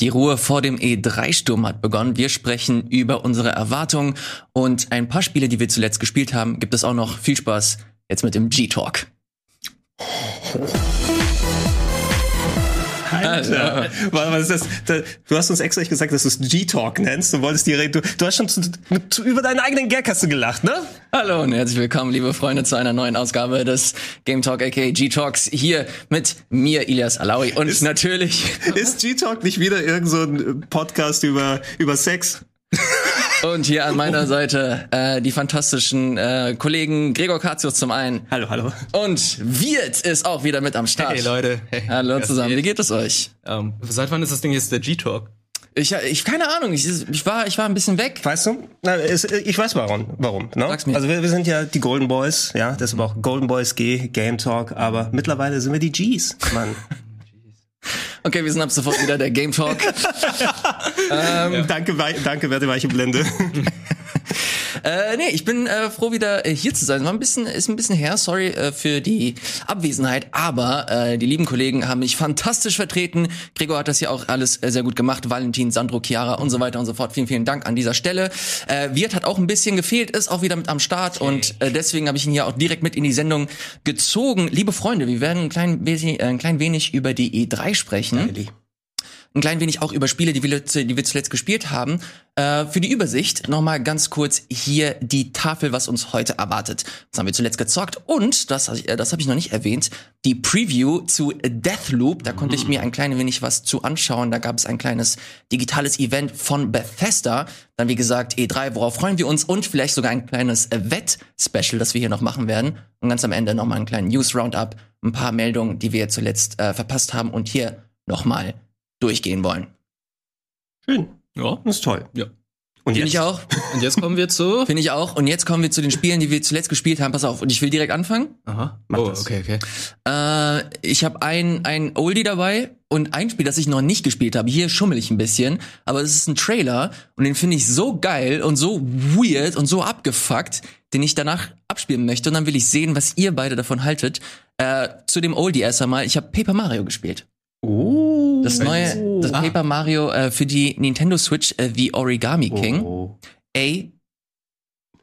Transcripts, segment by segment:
Die Ruhe vor dem E3-Sturm hat begonnen. Wir sprechen über unsere Erwartungen und ein paar Spiele, die wir zuletzt gespielt haben, gibt es auch noch. Viel Spaß jetzt mit dem G-Talk. Alter. Was ist das? Du hast uns extra nicht gesagt, dass du es G-Talk nennst. Du wolltest die du, du hast schon zu, zu, über deinen eigenen Gag hast du gelacht, ne? Hallo und herzlich willkommen, liebe Freunde, zu einer neuen Ausgabe des Game Talk aka G-Talks. Hier mit mir, Ilias Alawi. Und ist, natürlich. Ist G-Talk nicht wieder irgend so ein Podcast über, über Sex? Und hier an meiner Seite äh, die fantastischen äh, Kollegen Gregor Katius zum einen. Hallo, hallo. Und Wirt ist auch wieder mit am Start. Hey Leute. Hey, hallo zusammen. Wie geht es euch? Um, ähm, seit wann ist das Ding jetzt der G-Talk? Ich, ich keine Ahnung, ich, ich, war ich war ein bisschen weg. Weißt du? Na, es, ich weiß warum. Warum? Ne? Sag's mir. Also wir, wir sind ja die Golden Boys, ja, deshalb auch Golden Boys G, Game Talk, aber mittlerweile sind wir die Gs, Mann. Okay, wir sind ab sofort wieder der Game Talk. ähm, ja. Danke, danke, werte weiche Blende. Äh, nee, ich bin äh, froh, wieder äh, hier zu sein. War ein bisschen, ist ein bisschen her, sorry äh, für die Abwesenheit, aber äh, die lieben Kollegen haben mich fantastisch vertreten. Gregor hat das ja auch alles äh, sehr gut gemacht. Valentin, Sandro, Chiara und so weiter und so fort. Vielen, vielen Dank an dieser Stelle. Äh, Wirt hat auch ein bisschen gefehlt, ist auch wieder mit am Start okay. und äh, deswegen habe ich ihn hier auch direkt mit in die Sendung gezogen. Liebe Freunde, wir werden ein klein, äh, ein klein wenig über die E3 sprechen. Geili ein klein wenig auch über Spiele, die wir, die wir zuletzt gespielt haben. Äh, für die Übersicht nochmal ganz kurz hier die Tafel, was uns heute erwartet. Was haben wir zuletzt gezockt? Und, das, äh, das habe ich noch nicht erwähnt, die Preview zu Deathloop. Da konnte ich mir ein klein wenig was zu anschauen. Da gab es ein kleines digitales Event von Bethesda. Dann, wie gesagt, E3, worauf freuen wir uns? Und vielleicht sogar ein kleines Wett-Special, das wir hier noch machen werden. Und ganz am Ende nochmal einen kleinen News-Roundup. Ein paar Meldungen, die wir zuletzt äh, verpasst haben. Und hier nochmal durchgehen wollen. Schön. Ja, das ist toll. Ja. Und Finde ich auch. Und jetzt kommen wir zu. Finde ich auch. Und jetzt kommen wir zu den Spielen, die wir zuletzt gespielt haben. Pass auf. Und ich will direkt anfangen. Aha. Mach oh, das. okay, okay. Äh, ich habe ein, ein Oldie dabei und ein Spiel, das ich noch nicht gespielt habe. Hier schummel ich ein bisschen. Aber es ist ein Trailer und den finde ich so geil und so weird und so abgefuckt, den ich danach abspielen möchte. Und dann will ich sehen, was ihr beide davon haltet. Äh, zu dem Oldie erst einmal. Ich habe Paper Mario gespielt. Oh. Das neue, das ah. Paper Mario äh, für die Nintendo Switch, äh, The Origami King. Oh. Ey,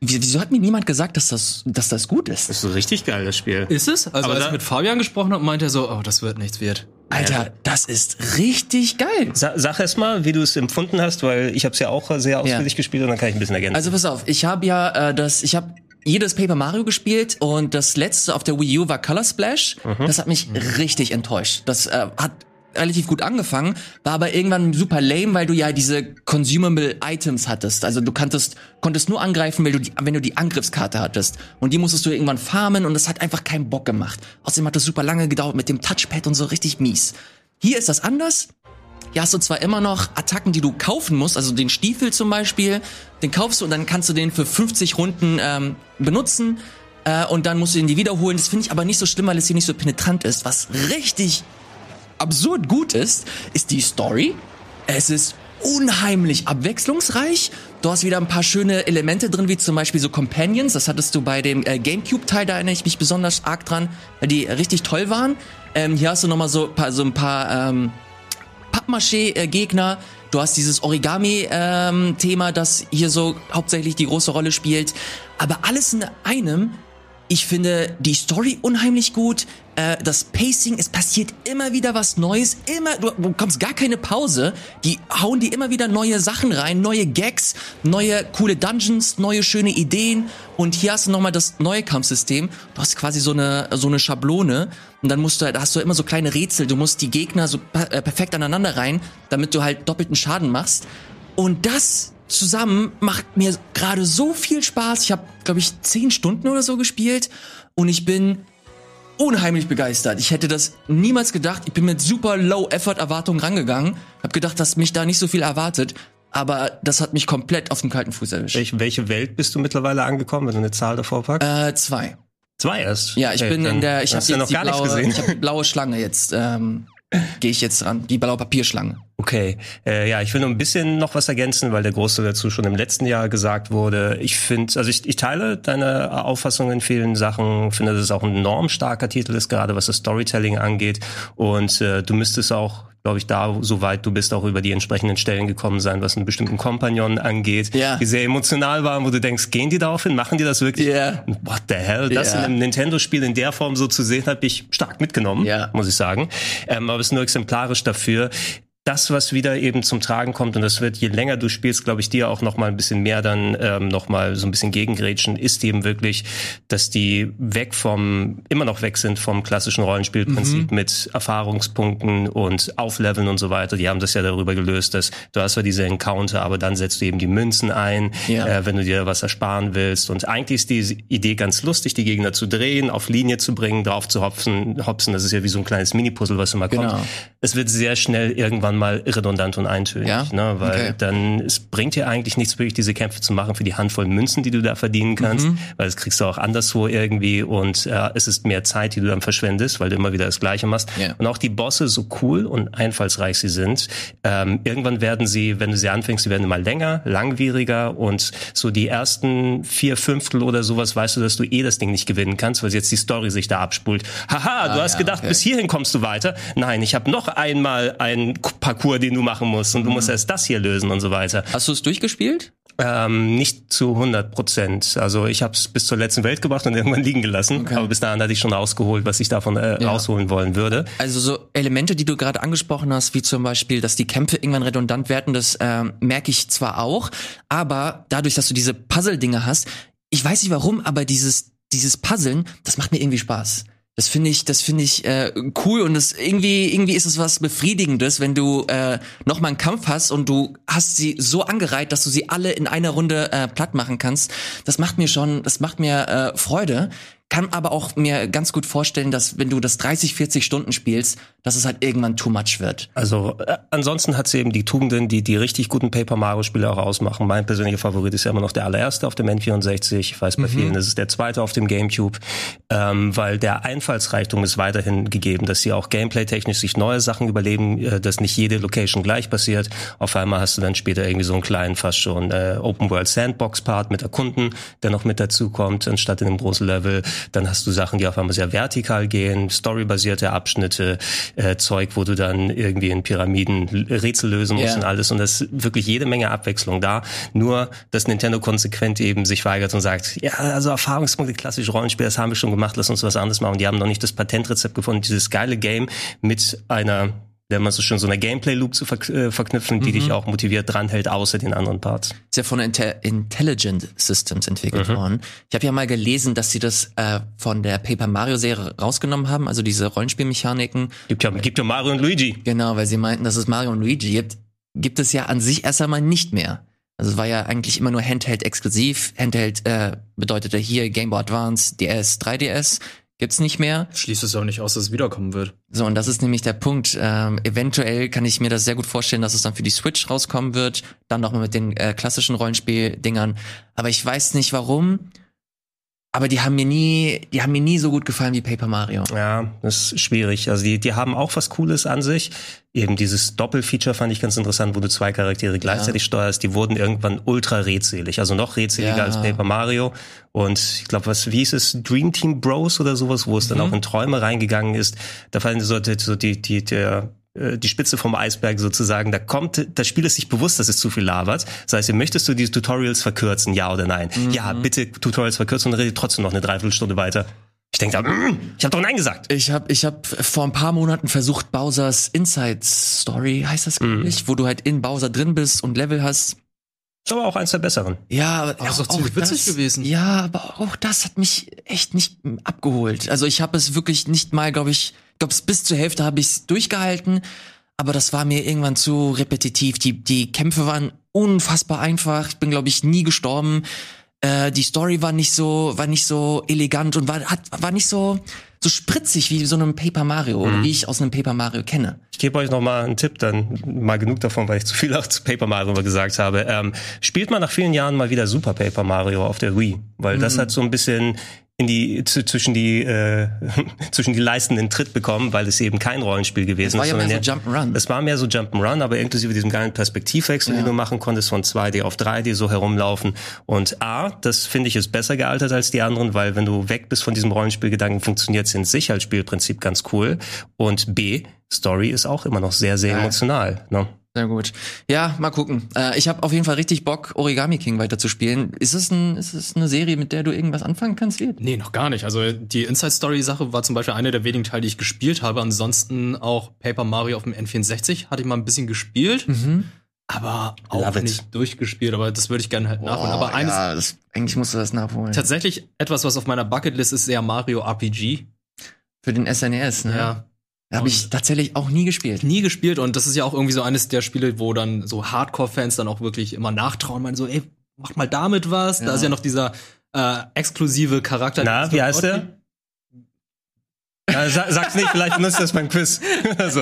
Wieso hat mir niemand gesagt, dass das, dass das gut ist? Das ist so richtig geil, das Spiel. Ist es? Also Aber als ich mit Fabian gesprochen habe, meinte er so, oh, das wird nichts wert. Alter, das ist richtig geil. Sa sag erst mal, wie du es empfunden hast, weil ich habe es ja auch sehr ausführlich ja. gespielt und dann kann ich ein bisschen ergänzen. Also pass auf, ich habe ja äh, das, ich habe jedes Paper Mario gespielt und das letzte auf der Wii U war Color Splash. Mhm. Das hat mich mhm. richtig enttäuscht. Das äh, hat relativ gut angefangen, war aber irgendwann super lame, weil du ja diese consumable Items hattest. Also du kanntest, konntest nur angreifen, wenn du, die, wenn du die Angriffskarte hattest. Und die musstest du irgendwann farmen und das hat einfach keinen Bock gemacht. Außerdem hat das super lange gedauert mit dem Touchpad und so richtig mies. Hier ist das anders. Hier hast du zwar immer noch Attacken, die du kaufen musst, also den Stiefel zum Beispiel, den kaufst du und dann kannst du den für 50 Runden ähm, benutzen äh, und dann musst du den die wiederholen. Das finde ich aber nicht so schlimm, weil es hier nicht so penetrant ist. Was richtig absurd gut ist, ist die Story. Es ist unheimlich abwechslungsreich. Du hast wieder ein paar schöne Elemente drin, wie zum Beispiel so Companions. Das hattest du bei dem äh, Gamecube-Teil, da erinnere ich mich besonders arg dran, weil die richtig toll waren. Ähm, hier hast du nochmal so, so ein paar ähm, Pappmaché-Gegner. Du hast dieses Origami-Thema, ähm, das hier so hauptsächlich die große Rolle spielt. Aber alles in einem. Ich finde die Story unheimlich gut. Äh, das Pacing, es passiert immer wieder was Neues. Immer, du bekommst gar keine Pause. Die hauen dir immer wieder neue Sachen rein, neue Gags, neue coole Dungeons, neue schöne Ideen. Und hier hast du nochmal das neue Kampfsystem. Du hast quasi so eine, so eine Schablone. Und dann musst du, da hast du immer so kleine Rätsel. Du musst die Gegner so äh, perfekt aneinander rein, damit du halt doppelten Schaden machst. Und das zusammen macht mir gerade so viel Spaß. Ich habe, glaube ich, zehn Stunden oder so gespielt. Und ich bin unheimlich begeistert. Ich hätte das niemals gedacht. Ich bin mit super Low-Effort-Erwartungen rangegangen. Hab gedacht, dass mich da nicht so viel erwartet. Aber das hat mich komplett auf den kalten Fuß erwischt. Welche, welche Welt bist du mittlerweile angekommen, wenn du eine Zahl davor packst? Äh, zwei. Zwei erst? Ja, ich okay, bin in der, ich habe jetzt ja die blaue, ich hab die blaue Schlange jetzt. Ähm, gehe ich jetzt dran. Die blaue Papierschlange. Okay, äh, ja, ich will nur ein bisschen noch was ergänzen, weil der Großteil dazu schon im letzten Jahr gesagt wurde. Ich finde, also ich, ich teile deine Auffassung in vielen Sachen, finde, dass es auch ein enorm starker Titel ist, gerade was das Storytelling angeht. Und äh, du müsstest auch glaube ich, da, soweit du bist, auch über die entsprechenden Stellen gekommen sein, was einen bestimmten Kompagnon angeht, Ja. die sehr emotional waren, wo du denkst, gehen die darauf hin, machen die das wirklich? Ja. What the hell? Das Ja. in einem Nintendo-Spiel in der Form so zu sehen, habe ich stark mitgenommen, Ja. muss ich sagen. Ähm, aber es ist nur exemplarisch dafür. Das, was wieder eben zum Tragen kommt, und das wird, je länger du spielst, glaube ich, dir auch noch mal ein bisschen mehr dann ähm, noch mal so ein bisschen gegengrätschen, ist eben wirklich, dass die weg vom, immer noch weg sind vom klassischen Rollenspielprinzip Mhm. mit Erfahrungspunkten und Aufleveln und so weiter. Die haben das ja darüber gelöst, dass du hast zwar diese Encounter, aber dann setzt du eben die Münzen ein, Ja. äh, wenn du dir was ersparen willst. Und eigentlich ist die Idee ganz lustig, die Gegner zu drehen, auf Linie zu bringen, drauf zu hopsen. hopsen. Das ist ja wie so ein kleines Mini-Puzzle, was immer Genau. kommt. Es wird sehr schnell irgendwann mal redundant und eintönig, Ja? ne? weil Okay. dann es bringt dir eigentlich nichts wirklich, diese Kämpfe zu machen für die Handvoll Münzen, die du da verdienen kannst, Mhm. weil das kriegst du auch anderswo irgendwie und äh, es ist mehr Zeit, die du dann verschwendest, weil du immer wieder das Gleiche machst. Ja. Und auch die Bosse, so cool und einfallsreich sie sind, ähm, irgendwann werden sie, wenn du sie anfängst, sie werden immer länger, langwieriger und so die ersten vier Fünftel oder sowas weißt du, dass du eh das Ding nicht gewinnen kannst, weil jetzt die Story sich da abspult. Haha, du hast ja, gedacht, okay. bis hierhin kommst du weiter. Nein, ich habe noch einmal einen Parcours, den du machen musst und du musst erst das hier lösen und so weiter. Hast du es durchgespielt? Ähm, nicht zu 100 Prozent. Also ich habe es bis zur letzten Welt gebracht und irgendwann liegen gelassen. Aber bis dahin hatte ich schon rausgeholt, was ich davon äh, Ja. rausholen wollen würde. Also so Elemente, die du gerade angesprochen hast, wie zum Beispiel, dass die Kämpfe irgendwann redundant werden, das ähm, merke ich zwar auch, aber dadurch, dass du diese Puzzle-Dinge hast, ich weiß nicht warum, aber dieses dieses Puzzeln, das macht mir irgendwie Spaß. Das finde ich, das finde ich äh, cool und das irgendwie irgendwie ist es was befriedigendes, wenn du äh, noch mal einen Kampf hast und du hast sie so angereiht, dass du sie alle in einer Runde äh, platt machen kannst. Das macht mir schon, das macht mir äh, Freude. Kann aber auch mir ganz gut vorstellen, dass wenn du das 30, 40 Stunden spielst, dass es halt irgendwann too much wird. Also äh, ansonsten hat sie eben die Tugenden, die die richtig guten Paper Mario Spiele auch ausmachen. Mein persönlicher Favorit ist ja immer noch der allererste auf dem N64. Ich weiß bei vielen ist es der zweite auf dem GameCube, ähm, weil der Einfallsreichtum ist weiterhin gegeben, dass sie auch Gameplay-technisch sich neue Sachen überleben, äh, dass nicht jede Location gleich passiert. Auf einmal hast du dann später irgendwie so einen kleinen, fast schon äh, Open World Sandbox Part mit Erkunden, der noch mit dazu kommt, anstatt in einem großen Level. Dann hast du Sachen, die auf einmal sehr vertikal gehen, storybasierte Abschnitte, äh, Zeug, wo du dann irgendwie in Pyramiden Rätsel lösen musst Ja. und alles. Und das ist wirklich jede Menge Abwechslung da. Nur, dass Nintendo konsequent eben sich weigert und sagt, ja, also Erfahrungspunkte, klassische Rollenspiele, das haben wir schon gemacht, lass uns was anderes machen. Die haben noch nicht das Patentrezept gefunden, dieses geile Game mit einer wenn man so schön so eine Gameplay-Loop zu verk äh, verknüpfen, die dich auch motiviert dranhält, außer den anderen Parts. Ist ja von Inte Intelligent Systems entwickelt worden. Ich habe ja mal gelesen, dass sie das äh, von der Paper Mario Serie rausgenommen haben, also diese Rollenspielmechaniken. Gibt ja, gibt ja Mario und Luigi. Genau, weil sie meinten, dass es Mario und Luigi gibt, gibt es ja an sich erst einmal nicht mehr. Also es war ja eigentlich immer nur Handheld exklusiv. Handheld äh, bedeutete hier Game Boy Advance, DS, 3DS. Gibt's nicht mehr. Schließt es auch nicht aus, dass es wiederkommen wird. So, und das ist nämlich der Punkt. Ähm, eventuell kann ich mir das sehr gut vorstellen, dass es dann für die Switch rauskommen wird. Dann nochmal mit den äh, klassischen Rollenspiel-Dingern. Aber ich weiß nicht warum. Aber die haben mir nie, die haben mir nie so gut gefallen wie Paper Mario. Ja, das ist schwierig. Also die, die haben auch was Cooles an sich. Eben dieses Doppelfeature fand ich ganz interessant, wo du zwei Charaktere gleichzeitig steuerst. Die wurden irgendwann ultra redselig, also noch redseliger Ja. als Paper Mario. Und ich glaube, was wie hieß es, Dream Team Bros oder sowas, wo es dann auch in Träume reingegangen ist. Da fallen so, die- so die, die, der die Spitze vom Eisberg sozusagen, da kommt, das Spiel ist sich bewusst, dass es zu viel labert. Das heißt, möchtest du diese Tutorials verkürzen, ja oder nein? Ja, bitte Tutorials verkürzen und rede trotzdem noch eine Dreiviertelstunde weiter. Ich denke da, mm, ich habe doch Nein gesagt. Ich habe ich hab vor ein paar Monaten versucht, Bowsers Inside Story, heißt das, glaube ich, wo du halt in Bowser drin bist und Level hast. Ist aber auch eins der besseren. Ja, aber das ist doch auch ziemlich witzig das, gewesen. Ja, aber auch das hat mich echt nicht abgeholt. Also ich habe es wirklich nicht mal, glaube ich, glaube bis zur Hälfte habe ich es durchgehalten, aber das war mir irgendwann zu repetitiv. Die die Kämpfe waren unfassbar einfach. Ich bin glaube ich nie gestorben. Äh, die Story war nicht so war nicht so elegant und war hat war nicht so so spritzig wie so einem Paper Mario oder wie ich aus einem Paper Mario kenne. Ich gebe euch noch mal einen Tipp, dann mal genug davon, weil ich zu viel auch zu Paper Mario gesagt habe. Ähm, spielt mal nach vielen Jahren mal wieder Super Paper Mario auf der Wii, weil das hat so ein bisschen in die zu, zwischen die äh, zwischen die Leisten den Tritt bekommen, weil es eben kein Rollenspiel gewesen war ist. ja mehr so Jump'n'Run. Es war mehr so Jump'n'Run, aber inklusive diesem geilen Perspektivwechsel, Ja. den du machen konntest von 2D auf 3D so herumlaufen. Und A, das finde ich ist besser gealtert als die anderen, weil wenn du weg bist von diesem Rollenspielgedanken, funktioniert es in sich als Spielprinzip ganz cool. Und B, Story ist auch immer noch sehr, sehr emotional. Ne? Sehr gut. Ja, mal gucken. Äh, ich habe auf jeden Fall richtig Bock, Origami King weiterzuspielen. Ist es, ein, ist es eine Serie, mit der du irgendwas anfangen kannst, Wirt? Nee, noch gar nicht. Also die Inside-Story-Sache war zum Beispiel eine der wenigen Teile, die ich gespielt habe. Ansonsten auch Paper Mario auf dem N64 hatte ich mal ein bisschen gespielt, aber auch Love it. nicht durchgespielt. Aber das würde ich gerne halt nachholen. aber eines ja, das, eigentlich musst du das nachholen. tatsächlich etwas, was auf meiner Bucketlist ist, sehr Mario RPG. Für den SNES, ne? Ja. Habe ich tatsächlich auch nie gespielt. Nie gespielt und das ist ja auch irgendwie so eines der Spiele, wo dann so Hardcore-Fans dann auch wirklich immer nachtrauen, meinen so, ey, macht mal damit was. Ja. Da ist ja noch dieser äh, exklusive Charakter. Na, wie heißt der? Ja, sag, sag's nicht, vielleicht benutzt das beim Quiz. also,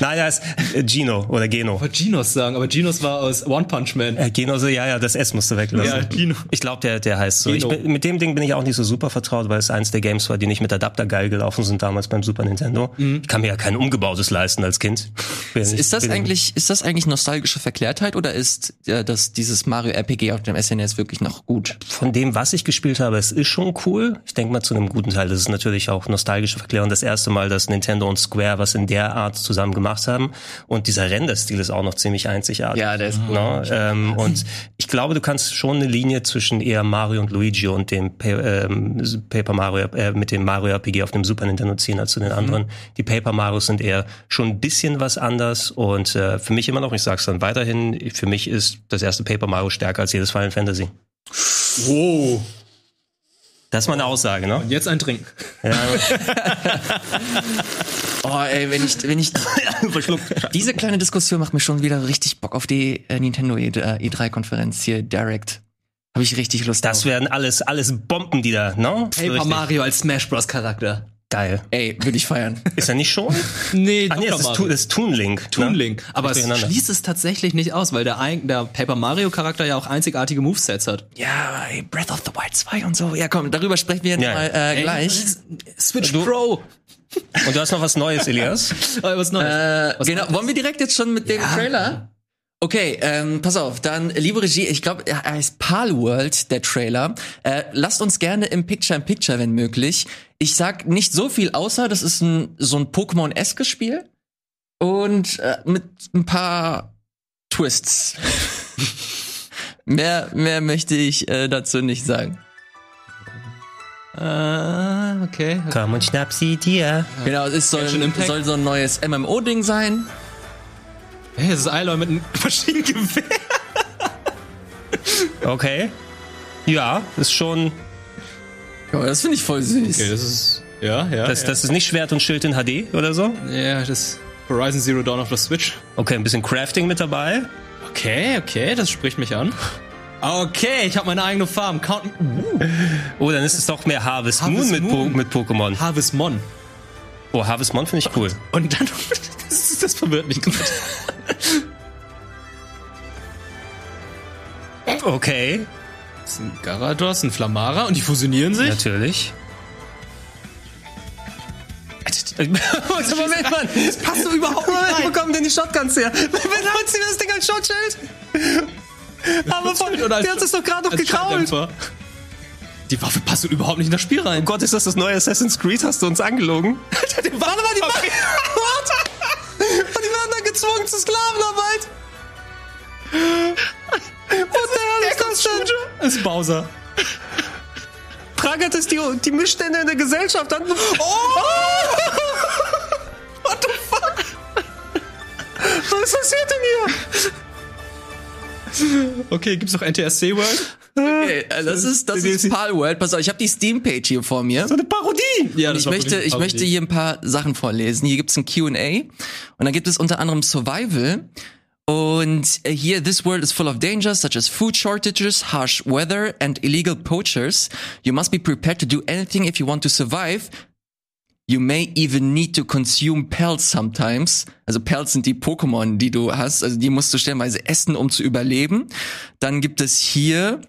nein, er ist äh, Gino oder Geno. Ich wollte Genos sagen, aber Genos war aus One Punch Man. Äh, Geno, so, ja, ja, das S musst du weglassen. Ja, Gino. Ich glaube, der, der heißt so. Ich bin, mit dem Ding bin ich auch nicht so super vertraut, weil es eins der Games war, die nicht mit Adapter geil gelaufen sind damals beim Super Nintendo. Ich kann mir ja kein umgebautes leisten als Kind. Nicht- Ist das eigentlich, ist das eigentlich nostalgische Verklärtheit oder ist äh, das dieses Mario RPG auf dem SNES wirklich noch gut? Von dem, was ich gespielt habe, es ist schon cool. Ich denke mal zu einem guten Teil. Das ist natürlich auch nostalgische Verklärung. Das erste Mal, dass Nintendo und Square was in der Art zusammen gemacht haben. Und dieser Renderstil ist auch noch ziemlich einzigartig. Ja, der ist Ne? Ähm, und ich glaube, du kannst schon eine Linie zwischen eher Mario und Luigi und dem Pa- ähm, Paper Mario äh, mit dem Mario RPG auf dem Super Nintendo ziehen als zu den anderen. Die Paper Marios sind eher schon ein bisschen was anders und äh, für mich immer noch, ich sag's dann weiterhin, für mich ist das erste Paper Mario stärker als jedes Final Fantasy. Wow. Das ist meine Aussage, ne? Und jetzt ein Trinken. Ja, Oh, ey, wenn ich, wenn ich, diese kleine Diskussion macht mir schon wieder richtig Bock auf die äh, Nintendo E- äh, E3-Konferenz hier direkt. Habe ich richtig Lust das drauf. werden alles, alles Bomben, die da, ne? Paper Mario als Smash Bros. Charakter. Geil. Ey, würde ich feiern. Ist er nicht schon? Nee, Ah, nee, das ist, Tu- das ist Toon Link. ne? Toon Link. Aber es schließt es tatsächlich nicht aus, weil der, ein- der Paper Mario Charakter ja auch einzigartige Movesets hat. Ja, ey, Breath of the Wild 2 und so. Ja, komm, darüber sprechen wir Ja. mal äh, gleich. Switch Du- Pro. Und du hast noch was Neues, Elias? Äh, was Neues. Äh, Was genau, wollen wir direkt jetzt schon mit dem Ja. Trailer? Okay, ähm, pass auf, dann liebe Regie, ich glaube, er heißt Palworld, der Trailer. Äh, lasst uns gerne im Picture-in-Picture, wenn möglich. Ich sag nicht so viel, außer das ist ein, so ein Pokémon-eskes Spiel und äh, mit ein paar Twists. mehr, mehr möchte ich äh, dazu nicht sagen. Äh, okay. Komm und schnapp sie dir. Genau, es soll, soll so ein neues MMO-Ding sein. Hey, das ist Aloy mit einem Maschinengewehr. Okay. Ja, ist schon. Ja, das finde ich voll süß. Okay, das ist. Ja, ja. Das, das ist nicht Schwert und Schild in HD oder so. ja, das Horizon Zero Dawn of the Switch. Okay, ein bisschen Crafting mit dabei. Okay, okay, das spricht mich an. Okay, ich habe meine eigene Farm. Count Oh, dann ist es doch mehr Harvest, Harvest Moon mit, Po Moon. mit Pokémon. Harvest Mon. Oh, Harvest Moon finde ich cool. Und dann. Das, das verwirrt mich gerade. Okay, ist ein Garados, ein Flamara und die fusionieren sich. natürlich. Moment, Mann. Das passt doch überhaupt nicht rein. wo kommen denn die Shotguns her? Wer benutzt denn das Ding als Schutzschild? Aber von, der hat es doch gerade noch gekrault. Die Waffe passt doch überhaupt nicht in das Spiel rein. Oh Gott, ist das das neue Assassin's Creed? Hast du uns angelogen? Warte mal, die Waffe. Und die werden dann gezwungen zur Sklavenarbeit. What das denn? Das ist Bowser. Prangert es die, die Missstände in der Gesellschaft an. Oh! What the fuck? Was passiert denn hier? Okay, gibt's noch NTSC World? Okay, äh, das ist das ist Palworld. Pass auf, ich habe die Steam-Page hier vor mir. So eine Parodie. Ja, ich möchte, ich möchte hier ein paar Sachen vorlesen. Hier gibt's ein Q&A und dann gibt es unter anderem Survival. Und äh, hier, this world is full of dangers such as food shortages, harsh weather and illegal poachers. You must be prepared to do anything if you want to survive. You may even need to consume pelts sometimes. Also Pelts sind die Pokémon, die du hast. Also die musst du stellenweise essen, um zu überleben. Dann gibt es hier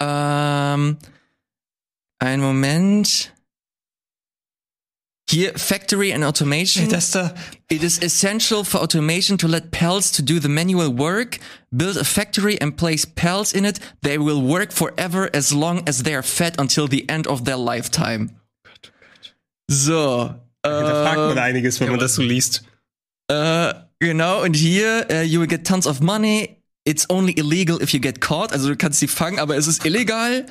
ähm, Ein Moment. Hier, Factory and Automation. Das da. It is essential for automation to let pals to do the manual work. Build a factory and place pals in it. They will work forever as long as they are fed until the end of their lifetime. So. Da fragt man um, Äh, einiges, wenn man das so liest. Uh, äh, genau, und hier, äh, uh, you will get tons of money. It's only illegal if you get caught. Also du kannst sie fangen, aber es ist illegal.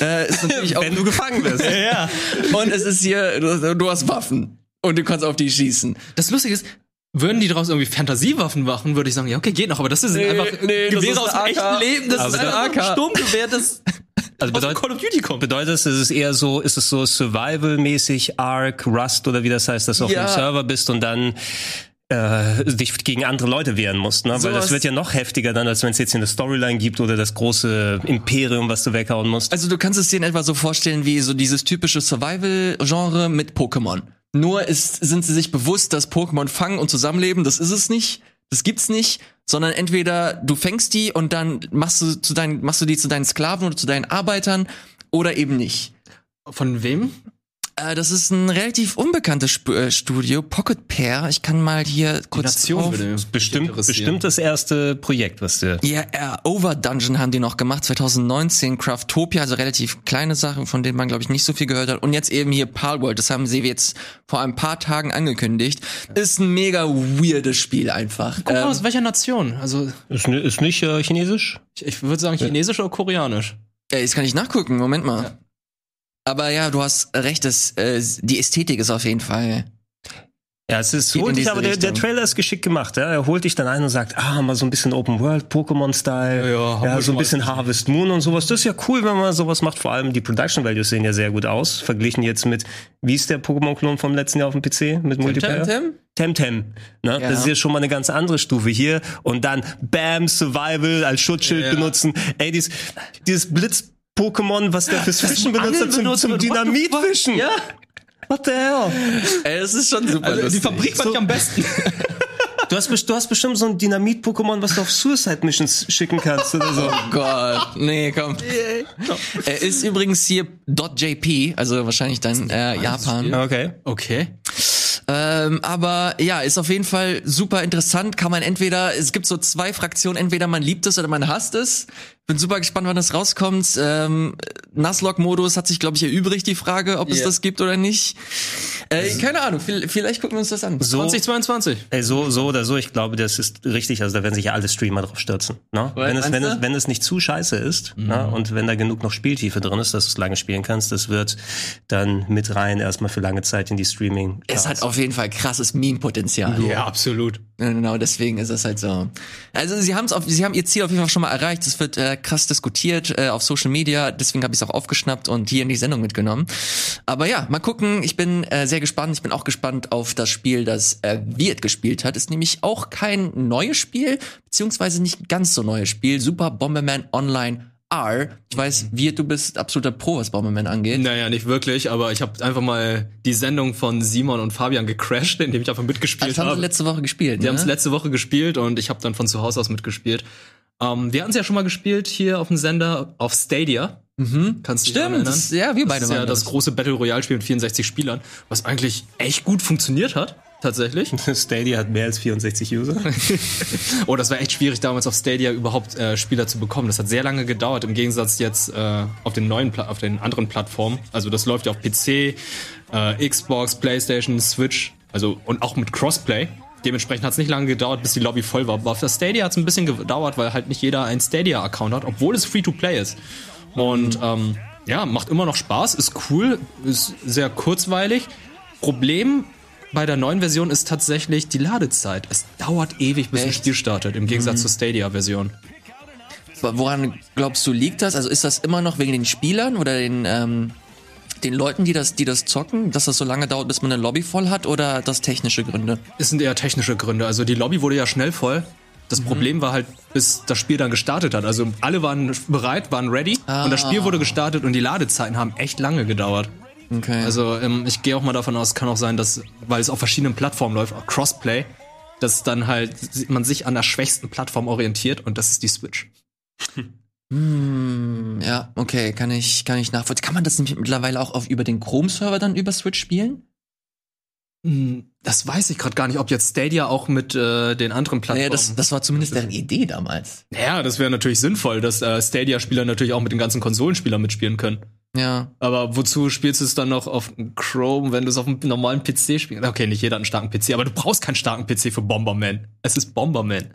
Äh, ist natürlich auch Wenn du gefangen wirst. ja. Und es ist hier, du, du hast Waffen. Und du kannst auf die schießen. Das Lustige ist, würden die daraus irgendwie Fantasiewaffen machen, würde ich sagen, ja, okay, geht noch, aber das ist Nee, einfach nee, das Gewehre ist aus dem ein echten. Leben, das Aber ist der einfach AK. ein Sturmgewehr, das Also bedeutet, Call of Duty kommt. bedeutet es, ist es eher so, ist es so Survival-mäßig, Ark, Rust oder wie das heißt, dass du auf Ja. einem Server bist und dann äh, dich gegen andere Leute wehren musst, ne? Weil Sowas- das wird ja noch heftiger dann, als wenn es jetzt hier eine Storyline gibt oder das große Imperium, was du weghauen musst. Also du kannst es dir in etwa so vorstellen wie so dieses typische Survival-Genre mit Pokémon. Nur ist, sind sie sich bewusst, dass Pokémon fangen und zusammenleben. Das ist es nicht. Das gibt's nicht. Sondern entweder du fängst die und dann machst du, zu deinen, machst du die zu deinen Sklaven oder zu deinen Arbeitern oder eben nicht. Von wem? Äh, das ist ein relativ unbekanntes Sp äh, Studio, Pocket Pair. Ich kann mal hier kurz Nation auf- würde bestimmt, bestimmt das erste Projekt, was du. Ja, äh, Over Dungeon haben die noch gemacht, 2019, Craftopia, also relativ kleine Sachen, von denen man, glaube ich, nicht so viel gehört hat. Und jetzt eben hier Palworld, das haben sie jetzt vor ein paar Tagen angekündigt. Ist ein mega weirdes Spiel einfach. Guck mal, Ähm, aus welcher Nation? Also, Ist, ist nicht äh, chinesisch? ich, ich würde sagen chinesisch oder koreanisch. äh, jetzt kann ich nachgucken, Moment mal. Aber ja, du hast recht, das, äh, die Ästhetik ist auf jeden Fall. Ja, es ist holt dich, aber der, der. Trailer ist geschickt gemacht. Ja? Er holt dich dann ein und sagt, ah, mal so ein bisschen Open World, Pokémon-Style, Ja, ja, so ein bisschen Harvest Moon und sowas. Das ist ja cool, wenn man sowas macht. Vor allem die Production Values sehen ja sehr gut aus, verglichen jetzt mit, wie ist der Pokémon-Klon vom letzten Jahr auf dem PC mit Multiplayer? Temtem? Temtem. Ne? Ja. Das ist ja schon mal eine ganz andere Stufe hier. Und dann Bam, Survival als Schutzschild Ja. benutzen. Ey, dieses, dieses Blitz-Pokémon, was der fürs Fischen benutzt hat, zum, zum? Dynamitfischen. Ja. What the hell? Ey, das ist schon super Also, die. Fabrik fand ich am besten. Du hast, du hast bestimmt so ein Dynamit-Pokémon, was du auf Suicide Missions schicken kannst oder so. Oh Gott, nee, komm. Er ist übrigens hier .jp, also wahrscheinlich dann äh, Japan. Okay. Okay. Ähm, aber ja, ist auf jeden Fall super interessant. Kann man entweder, es gibt so zwei Fraktionen, entweder man liebt es oder man hasst es. Bin super gespannt, wann das rauskommt. Ähm, Nuzlocke-Modus hat sich, glaube ich, erübrigt, die Frage, ob es Ja. das gibt oder nicht. Äh, keine Ahnung, viel- vielleicht gucken wir uns das an. So, 2022. ey, so, so oder so, ich glaube, das ist richtig. Also da werden sich ja alle Streamer drauf stürzen. Ne? Wenn, es, wenn, es, wenn es nicht zu scheiße ist ne? und wenn da genug noch Spieltiefe drin ist, dass du es lange spielen kannst, das wird dann mit rein erstmal für lange Zeit in die Streaming. Es hat auf jeden Fall krasses Meme-Potenzial. Ja, absolut. Genau, deswegen ist es halt so. Also sie haben es auf, sie haben ihr Ziel auf jeden Fall schon mal erreicht. Es wird äh, krass diskutiert äh, auf Social Media, deswegen habe ich es auch aufgeschnappt und hier in die Sendung mitgenommen. Aber ja, mal gucken. Ich bin äh, sehr gespannt. Ich bin auch gespannt auf das Spiel, das äh, Wirt gespielt hat. Ist nämlich auch kein neues Spiel, beziehungsweise nicht ganz so neues Spiel. Super Bomberman Online R. Ich weiß, Wirt, du bist absoluter Pro, was Bomberman angeht. Naja, nicht wirklich, aber ich habe einfach mal die Sendung von Simon und Fabian gecrashed, indem ich einfach mitgespielt Das haben sie habe. letzte Woche gespielt. Die haben es ne? letzte Woche gespielt und ich habe dann von zu Hause aus mitgespielt. Ähm, wir hatten es ja schon mal gespielt hier auf dem Sender auf Stadia. Mhm. Kannst du dich Stimmt, erinnern? das, ja, wir beide Das ist ja waren das große Battle Royale Spiel mit 64 Spielern, was eigentlich echt gut funktioniert hat, tatsächlich. Stadia hat mehr als 64 User. Oh, das war echt schwierig damals auf Stadia überhaupt äh, Spieler zu bekommen. Das hat sehr lange gedauert im Gegensatz jetzt äh, auf den neuen Pla auf den anderen Plattformen. Also das läuft ja auf PC, äh, Xbox, PlayStation, Switch, also und auch mit Crossplay. Dementsprechend hat es nicht lange gedauert, bis die Lobby voll war. Aber der Stadia hat es ein bisschen gedauert, weil halt nicht jeder einen Stadia-Account hat, obwohl es Free-to-Play ist. Und ähm, ja, macht immer noch Spaß, ist cool, ist sehr kurzweilig. Problem bei der neuen Version ist tatsächlich die Ladezeit. Es dauert ewig, bis ein Echt? Spiel startet, im Gegensatz zur Stadia-Version. Woran glaubst du, liegt das? Also ist das immer noch wegen den Spielern oder den, ähm, den Leuten, die das, die das zocken, dass das so lange dauert, bis man eine Lobby voll hat oder das technische Gründe? Es sind eher technische Gründe. Also die Lobby wurde ja schnell voll. Das Problem war halt, bis das Spiel dann gestartet hat. Also alle waren bereit, waren ready und das Spiel wurde gestartet und die Ladezeiten haben echt lange gedauert. Okay. Also ähm, ich gehe auch mal davon aus, kann auch sein, dass, weil es auf verschiedenen Plattformen läuft, auch Crossplay, dass dann halt man sich an der schwächsten Plattform orientiert und das ist die Switch. Hm, ja, okay, kann ich, kann ich nachvollziehen. Kann man das nämlich mittlerweile auch auf, über den Chrome-Server dann über Switch spielen? Hm, Das weiß ich gerade gar nicht, ob jetzt Stadia auch mit äh, den anderen Plattformen. Naja, das, das war zumindest deren Idee damals. ja, das wäre natürlich sinnvoll, dass äh, Stadia-Spieler natürlich auch mit den ganzen Konsolenspielern mitspielen können. Ja. Aber wozu spielst du es dann noch auf Chrome, wenn du es auf einem normalen PC spielst? Okay, nicht jeder hat einen starken PC, aber du brauchst keinen starken PC für Bomberman. Es ist Bomberman.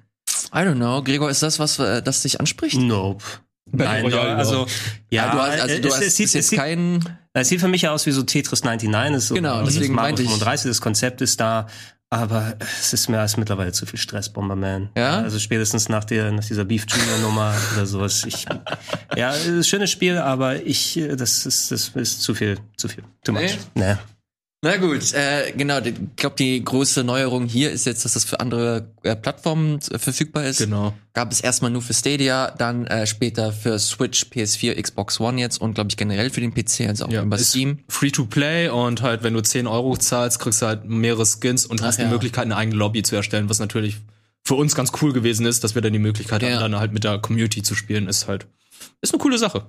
I don't know. Gregor, ist das was, äh, das dich anspricht? Nope. Nein, Royale also ja, du hast, also du es, hast es sieht, es sieht, kein. es sieht für mich aus wie so Tetris 99 ist so Genau, das deswegen Mario meinte ich. 35, das Konzept ist da, aber es ist mir als mittlerweile zu viel Stress, Bomberman. Ja? Also spätestens nach der nach dieser Beef Junior Nummer oder sowas. Ich, ja, es ist ein schönes Spiel, aber ich das ist das ist zu viel, zu viel, too much. Nee. Na gut, äh, genau. Ich glaube, die große Neuerung hier ist jetzt, dass das für andere äh, Plattformen äh, verfügbar ist. Genau. Gab es erstmal nur für Stadia, dann äh, später für Switch, PS4, Xbox One jetzt und glaube ich generell für den PC, also auch Ja, über ist Steam. Free to play und halt, wenn du 10 Euro zahlst, kriegst du halt mehrere Skins und Ach hast ja. die Möglichkeit, eine eigene Lobby zu erstellen, was natürlich für uns ganz cool gewesen ist, dass wir dann die Möglichkeit Ja. hatten, dann halt mit der Community zu spielen, ist halt, ist eine coole Sache.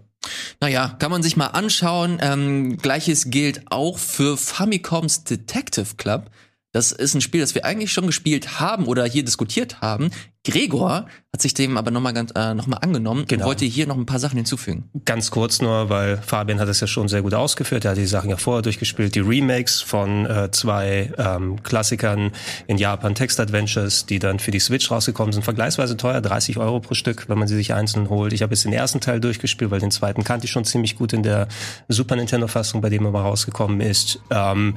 Naja, kann man sich mal anschauen. Ähm, Gleiches gilt auch für Famicoms Detective Club. Das ist ein Spiel, das wir eigentlich schon gespielt haben oder hier diskutiert haben. Gregor hat sich dem aber nochmal äh, noch mal angenommen Genau. und wollte hier noch ein paar Sachen hinzufügen. Ganz kurz nur, weil Fabian hat es ja schon sehr gut ausgeführt. Er hat die Sachen ja vorher durchgespielt. Die Remakes von äh, zwei ähm, Klassikern in Japan, Text Adventures, die dann für die Switch rausgekommen sind, vergleichsweise teuer, 30 Euro pro Stück, wenn man sie sich einzeln holt. Ich habe jetzt den ersten Teil durchgespielt, weil den zweiten kannte ich schon ziemlich gut in der Super Nintendo-Fassung, bei dem er mal rausgekommen ist. Ähm,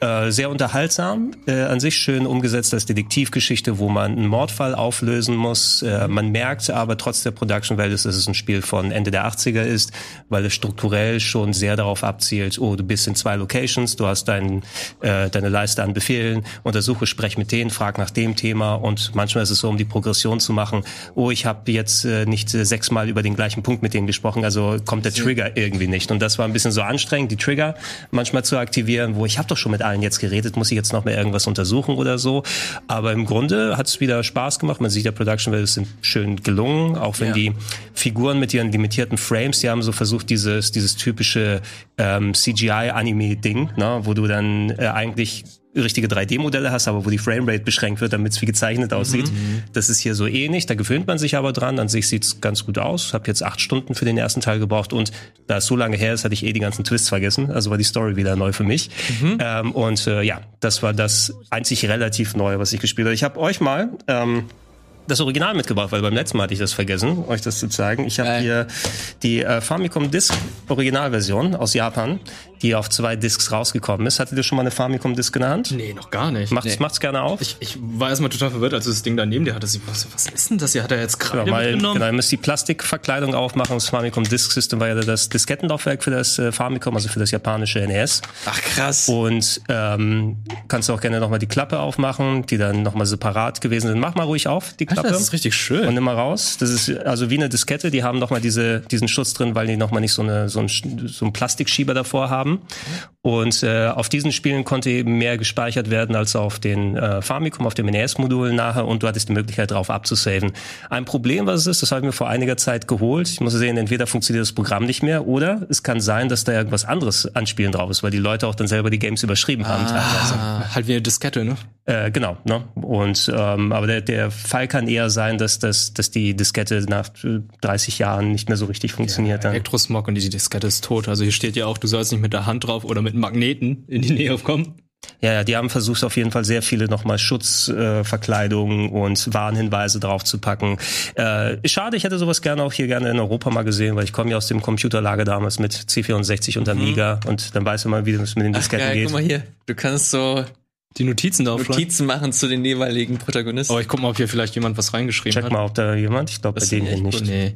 äh, sehr unterhaltsam, äh, an sich schön umgesetzt als Detektivgeschichte, wo man einen Mordfall auflösen muss. Äh, man merkt aber trotz der Production Values, dass es ein Spiel von Ende der 80er ist, weil es strukturell schon sehr darauf abzielt, oh, du bist in zwei Locations, du hast dein, äh, deine Leiste an Befehlen, untersuche, sprech mit denen, frag nach dem Thema und manchmal ist es so, um die Progression zu machen, oh, ich habe jetzt äh, nicht äh, sechsmal über den gleichen Punkt mit denen gesprochen, also kommt der Trigger irgendwie nicht. Und das war ein bisschen so anstrengend, die Trigger manchmal zu aktivieren, wo ich habe doch schon mit allen jetzt geredet, muss ich jetzt noch mal irgendwas untersuchen oder so. Aber im Grunde hat es wieder Spaß gemacht. Man sieht, der Production Values sind schön gelungen, auch wenn Ja. die Figuren mit ihren limitierten Frames, die haben so versucht, dieses, dieses typische ähm, CGI-Anime-Ding, ne, wo du dann äh, eigentlich richtige 3D-Modelle hast, aber wo die Framerate beschränkt wird, damit es wie gezeichnet aussieht. Das ist hier so ähnlich, da gewöhnt man sich aber dran. An sich sieht's ganz gut aus. Hab jetzt acht Stunden für den ersten Teil gebraucht und da es so lange her ist, hatte ich eh die ganzen Twists vergessen. Also war die Story wieder neu für mich. Ähm, und äh, ja, das war das einzig relativ Neue, was ich gespielt habe. Ich habe euch mal ähm, das Original mitgebracht, weil beim letzten Mal hatte ich das vergessen, euch das zu zeigen. Ich habe hier die äh, Famicom Disk Originalversion aus Japan, die auf zwei Discs rausgekommen ist. Hattet ihr schon mal eine Famicom Disk in der Hand? Nee, noch gar nicht. Macht's, macht's gerne auf. Ich, ich war erstmal total verwirrt, als du das Ding da neben dir hattest. Ich, was, was ist denn das hier? Hat er jetzt gerade mal, mitgenommen? genau, ihr müsst die Plastikverkleidung aufmachen. Das Famicom Disk System war ja das Diskettenlaufwerk für das äh, Famicom, also für das japanische NES. Ach krass. Und ähm, kannst du auch gerne nochmal die Klappe aufmachen, die dann nochmal separat gewesen sind. Mach mal ruhig auf, die Klappe. Alter, das ist richtig schön. Und nimm mal raus. Das ist also wie eine Diskette. Die haben nochmal diese, diesen Schutz drin, weil die nochmal nicht so, eine, so, ein, so einen Plastikschieber davor haben. Und äh, auf diesen Spielen konnte eben mehr gespeichert werden als auf den äh, Famicom, auf dem NES-Modul nachher. Und du hattest die Möglichkeit, darauf abzusaven. Ein Problem, was es ist, das habe ich mir vor einiger Zeit geholt. Ich muss sehen, entweder funktioniert das Programm nicht mehr oder es kann sein, dass da irgendwas anderes an Spielen drauf ist, weil die Leute auch dann selber die Games überschrieben haben teilweise. Ah, halt wie eine Diskette, ne? Äh, genau, ne? Und ähm, aber der, der Fall kann eher sein, dass, dass, dass die Diskette nach äh, 30 Jahren nicht mehr so richtig funktioniert. dann. Elektrosmog und die Diskette ist tot. Also hier steht ja auch, du sollst nicht mit der Hand drauf oder mit Magneten in die Nähe kommen. Ja, ja, die haben versucht auf jeden Fall sehr viele nochmal Schutzverkleidungen äh, und Warnhinweise drauf zu packen. Äh, schade, ich hätte sowas gerne auch hier gerne in Europa mal gesehen, weil ich komme ja aus dem Computerlager damals mit C64 und Amiga und dann weiß man, wie das mit den Disketten Geil, geht. guck mal hier. Du kannst so Die Notizen da Notizen machen zu den jeweiligen Protagonisten. Aber ich guck mal, ob hier vielleicht jemand was reingeschrieben Check hat. mal, ob da jemand, ich glaube bei Das denen hier nicht. Nee.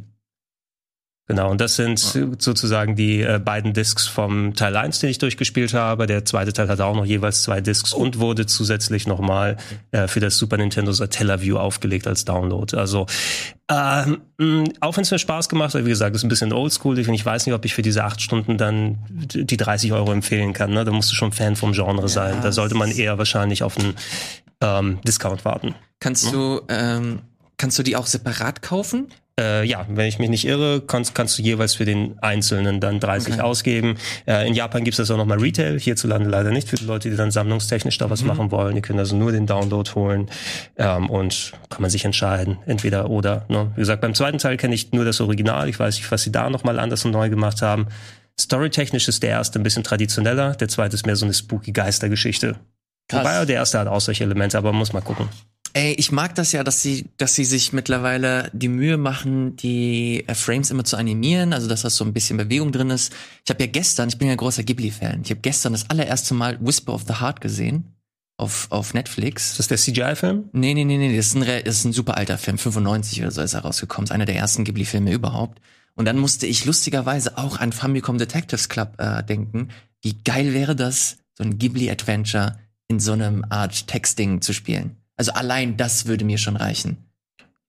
Genau, und das sind sozusagen die äh, beiden Discs vom Teil 1, den ich durchgespielt habe. Der zweite Teil hatte auch noch jeweils zwei Discs und wurde zusätzlich nochmal äh, für das Super Nintendo Satellaview aufgelegt als Download. Also ähm, auch wenn es mir Spaß gemacht hat, wie gesagt, ist ein bisschen oldschoolig und ich weiß nicht, ob ich für diese acht Stunden dann die 30 Euro empfehlen kann. Ne? Da musst du schon Fan vom Genre sein. Da sollte man eher wahrscheinlich auf einen ähm, Discount warten. Kannst du, ähm, kannst du die auch separat kaufen? Äh, ja, wenn ich mich nicht irre, kannst, kannst du jeweils für den Einzelnen dann 30 Okay. ausgeben. Äh, in Japan gibt es das auch nochmal Retail, hierzulande leider nicht für die Leute, die dann sammlungstechnisch da was machen wollen. Die können also nur den Download holen ähm, und kann man sich entscheiden, entweder oder. Ne? Wie gesagt, beim zweiten Teil kenne ich nur das Original. Ich weiß nicht, was sie da nochmal anders und neu gemacht haben. Storytechnisch ist der erste ein bisschen traditioneller, der zweite ist mehr so eine spooky Geistergeschichte. Krass. Wobei der erste hat auch solche Elemente, aber man muss mal gucken. Ey, ich mag das ja, dass sie, dass sie sich mittlerweile die Mühe machen, die äh, Frames immer zu animieren, also dass das so ein bisschen Bewegung drin ist. Ich habe ja gestern, ich bin ja großer Ghibli-Fan, ich habe gestern das allererste Mal Whisper of the Heart gesehen auf, auf Netflix. Ist das der CGI-Film? Nee, nee, nee, nee, das ist ein, das ist ein super alter Film, 95 oder so ist er rausgekommen, ist einer der ersten Ghibli-Filme überhaupt. Und dann musste ich lustigerweise auch an Famicom Detectives Club äh, denken. Wie geil wäre das, so ein Ghibli-Adventure in so einem Art Texting zu spielen? Also allein das würde mir schon reichen.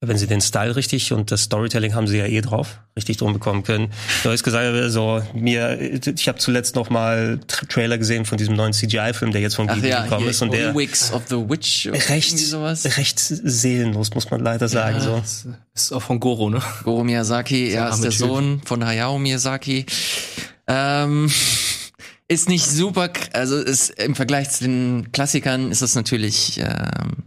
Wenn sie den Style richtig und das Storytelling haben sie ja eh drauf, richtig drum bekommen können. Du hast gesagt, so mir, ich habe zuletzt noch mal Tra- Trailer gesehen von diesem neuen CGI-Film, der jetzt von Ghibli gekommen hier, ist und der of the Witch oder recht, sowas. recht seelenlos, muss man leider sagen. So. Das ist auch von Goro, ne? Goro Miyazaki, er ist der Typ. Sohn von Hayao Miyazaki. Ähm, ist nicht super, also ist im Vergleich zu den Klassikern ist das natürlich ähm,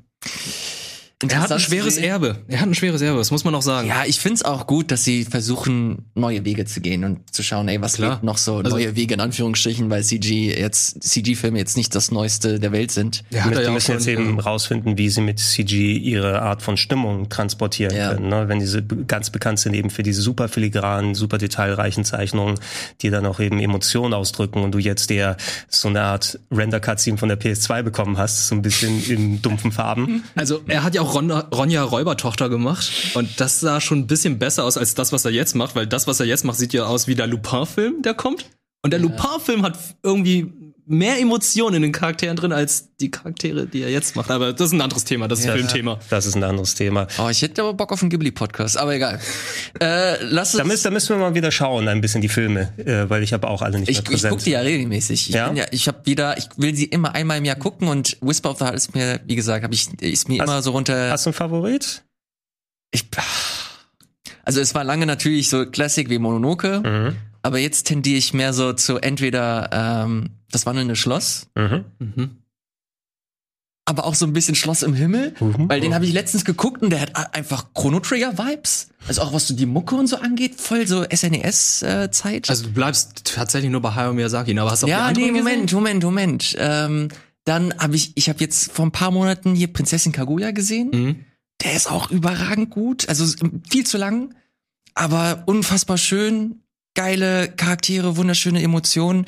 Er hat ein schweres. Erbe. Er hat ein schweres Erbe, das muss man auch sagen. Ja, ich find's auch gut, dass sie versuchen, neue Wege zu gehen und zu schauen, ey, was Klar. lebt noch so Also- neue Wege in Anführungsstrichen, weil CG jetzt CG-Filme jetzt nicht das Neueste der Welt sind. Hat Die ja müssen jetzt eben rausfinden, wie sie mit CG ihre Art von Stimmung transportieren Ja. können. Ne? Wenn diese ganz bekannt sind eben für diese super filigranen, super detailreichen Zeichnungen, die dann auch eben Emotionen ausdrücken und du jetzt der so eine Art Render-Cutscene von der PS2 bekommen hast, so ein bisschen in dumpfen Farben. Also er hat ja auch Ron Ronja Räubertochter gemacht und das sah schon ein bisschen besser aus als das, was er jetzt macht, weil das, was er jetzt macht, sieht ja aus wie der Lupin-Film, der kommt. Und der Lupin-Film hat irgendwie mehr Emotionen in den Charakteren drin als die Charaktere, die er jetzt macht. Aber das ist ein anderes Thema, das ist ein Filmthema. Das ist ein anderes Thema. Oh, ich hätte aber Bock auf einen Ghibli-Podcast, aber egal. äh, lass uns. Da müssen, da müssen wir mal wieder schauen, ein bisschen die Filme, äh, weil ich habe auch alle nicht ich, mehr ich präsent. gucke die ja regelmäßig. Ich Ja? bin ja, ich habe wieder, ich will sie immer einmal im Jahr gucken und Whisper of the Heart ist mir, wie gesagt, habe ich, ist mir Hast- immer so runter. Hast du einen Favorit? Ich, also es war lange natürlich so Classic wie Mononoke, Mhm. aber jetzt tendiere ich mehr so zu entweder ähm, das wandelnde Schloss, Mhm. Mhm. aber auch so ein bisschen Schloss im Himmel, Mhm. weil den habe ich letztens geguckt und der hat einfach Chrono Trigger Vibes. Also auch was so die Mucke und so angeht, voll so SNES äh, Zeit. Also du bleibst tatsächlich nur bei Hayao Miyazaki, ne? aber hast du auch ja, nee, Moment, gesehen? Moment, Moment. Ähm, dann habe ich, ich habe jetzt vor ein paar Monaten hier Prinzessin Kaguya gesehen. Mhm. Der ist auch überragend gut. Also viel zu lang, aber unfassbar schön. Geile Charaktere, wunderschöne Emotionen.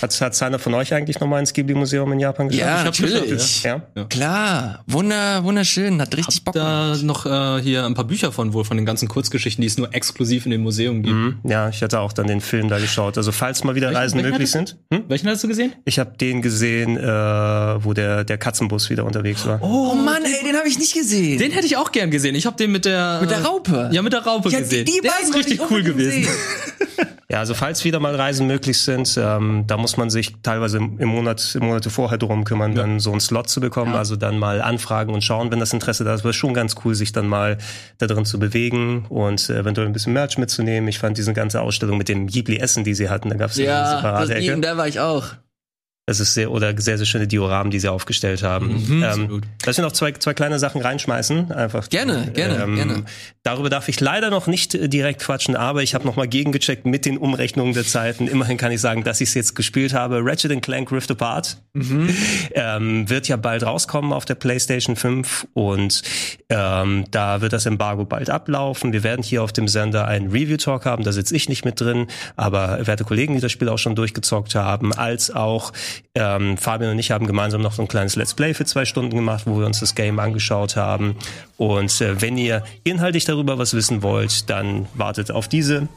Hat, hat einer von euch eigentlich noch mal ins Ghibli-Museum in Japan geschafft? Ja, natürlich. Ja? Klar, wunder, wunderschön, hat richtig Bock Da gemacht. noch äh, hier ein paar Bücher von wohl, von den ganzen Kurzgeschichten, die es nur exklusiv in dem Museum gibt. Mhm. Ja, ich hatte auch dann den Film da geschaut. Also falls mal wieder Welchen- Reisen welchen möglich sind. Hm? Welchen hast du gesehen? Ich habe den gesehen, äh, wo der, der Katzenbus wieder unterwegs war. Oh Mann, ey, den habe ich nicht gesehen. Den hätte ich auch gern gesehen. Ich habe den mit der Mit der Raupe? Ja, mit der Raupe ja, gesehen. Die, die der beiden ist richtig ich cool gewesen. Ja, also falls wieder mal Reisen möglich sind, ähm, da muss man sich teilweise im, Monat, im Monate vorher drum kümmern, dann so einen Slot zu bekommen. Also dann mal anfragen und schauen, wenn das Interesse da ist. Aber schon ganz cool, sich dann mal da drin zu bewegen und äh, eventuell ein bisschen Merch mitzunehmen. Ich fand diese ganze Ausstellung mit dem Ghibli-Essen, die sie hatten, da gab es eine Ja, das, separate Ecke. da war ich auch. Das ist sehr, oder sehr, sehr schöne Dioramen, die sie aufgestellt haben. Mhm, ähm, lass mich noch zwei, zwei kleine Sachen reinschmeißen. Einfach. Gerne, gerne, gerne. Darüber darf ich leider noch nicht äh, direkt quatschen, aber ich habe noch mal gegengecheckt mit den Umrechnungen der Zeiten. Immerhin kann ich sagen, dass ich es jetzt gespielt habe. Ratchet Clank Rift Apart ähm, wird ja bald rauskommen auf der PlayStation 5 und ähm, da wird das Embargo bald ablaufen. Wir werden hier auf dem Sender einen Review-Talk haben, da sitze ich nicht mit drin, aber werte Kollegen, die das Spiel auch schon durchgezockt haben, als auch ähm, Fabian und ich haben gemeinsam noch so ein kleines Let's Play für zwei Stunden gemacht, wo wir uns das Game angeschaut haben. Und äh, wenn ihr inhaltlich darüber was wissen wollt, dann wartet auf diese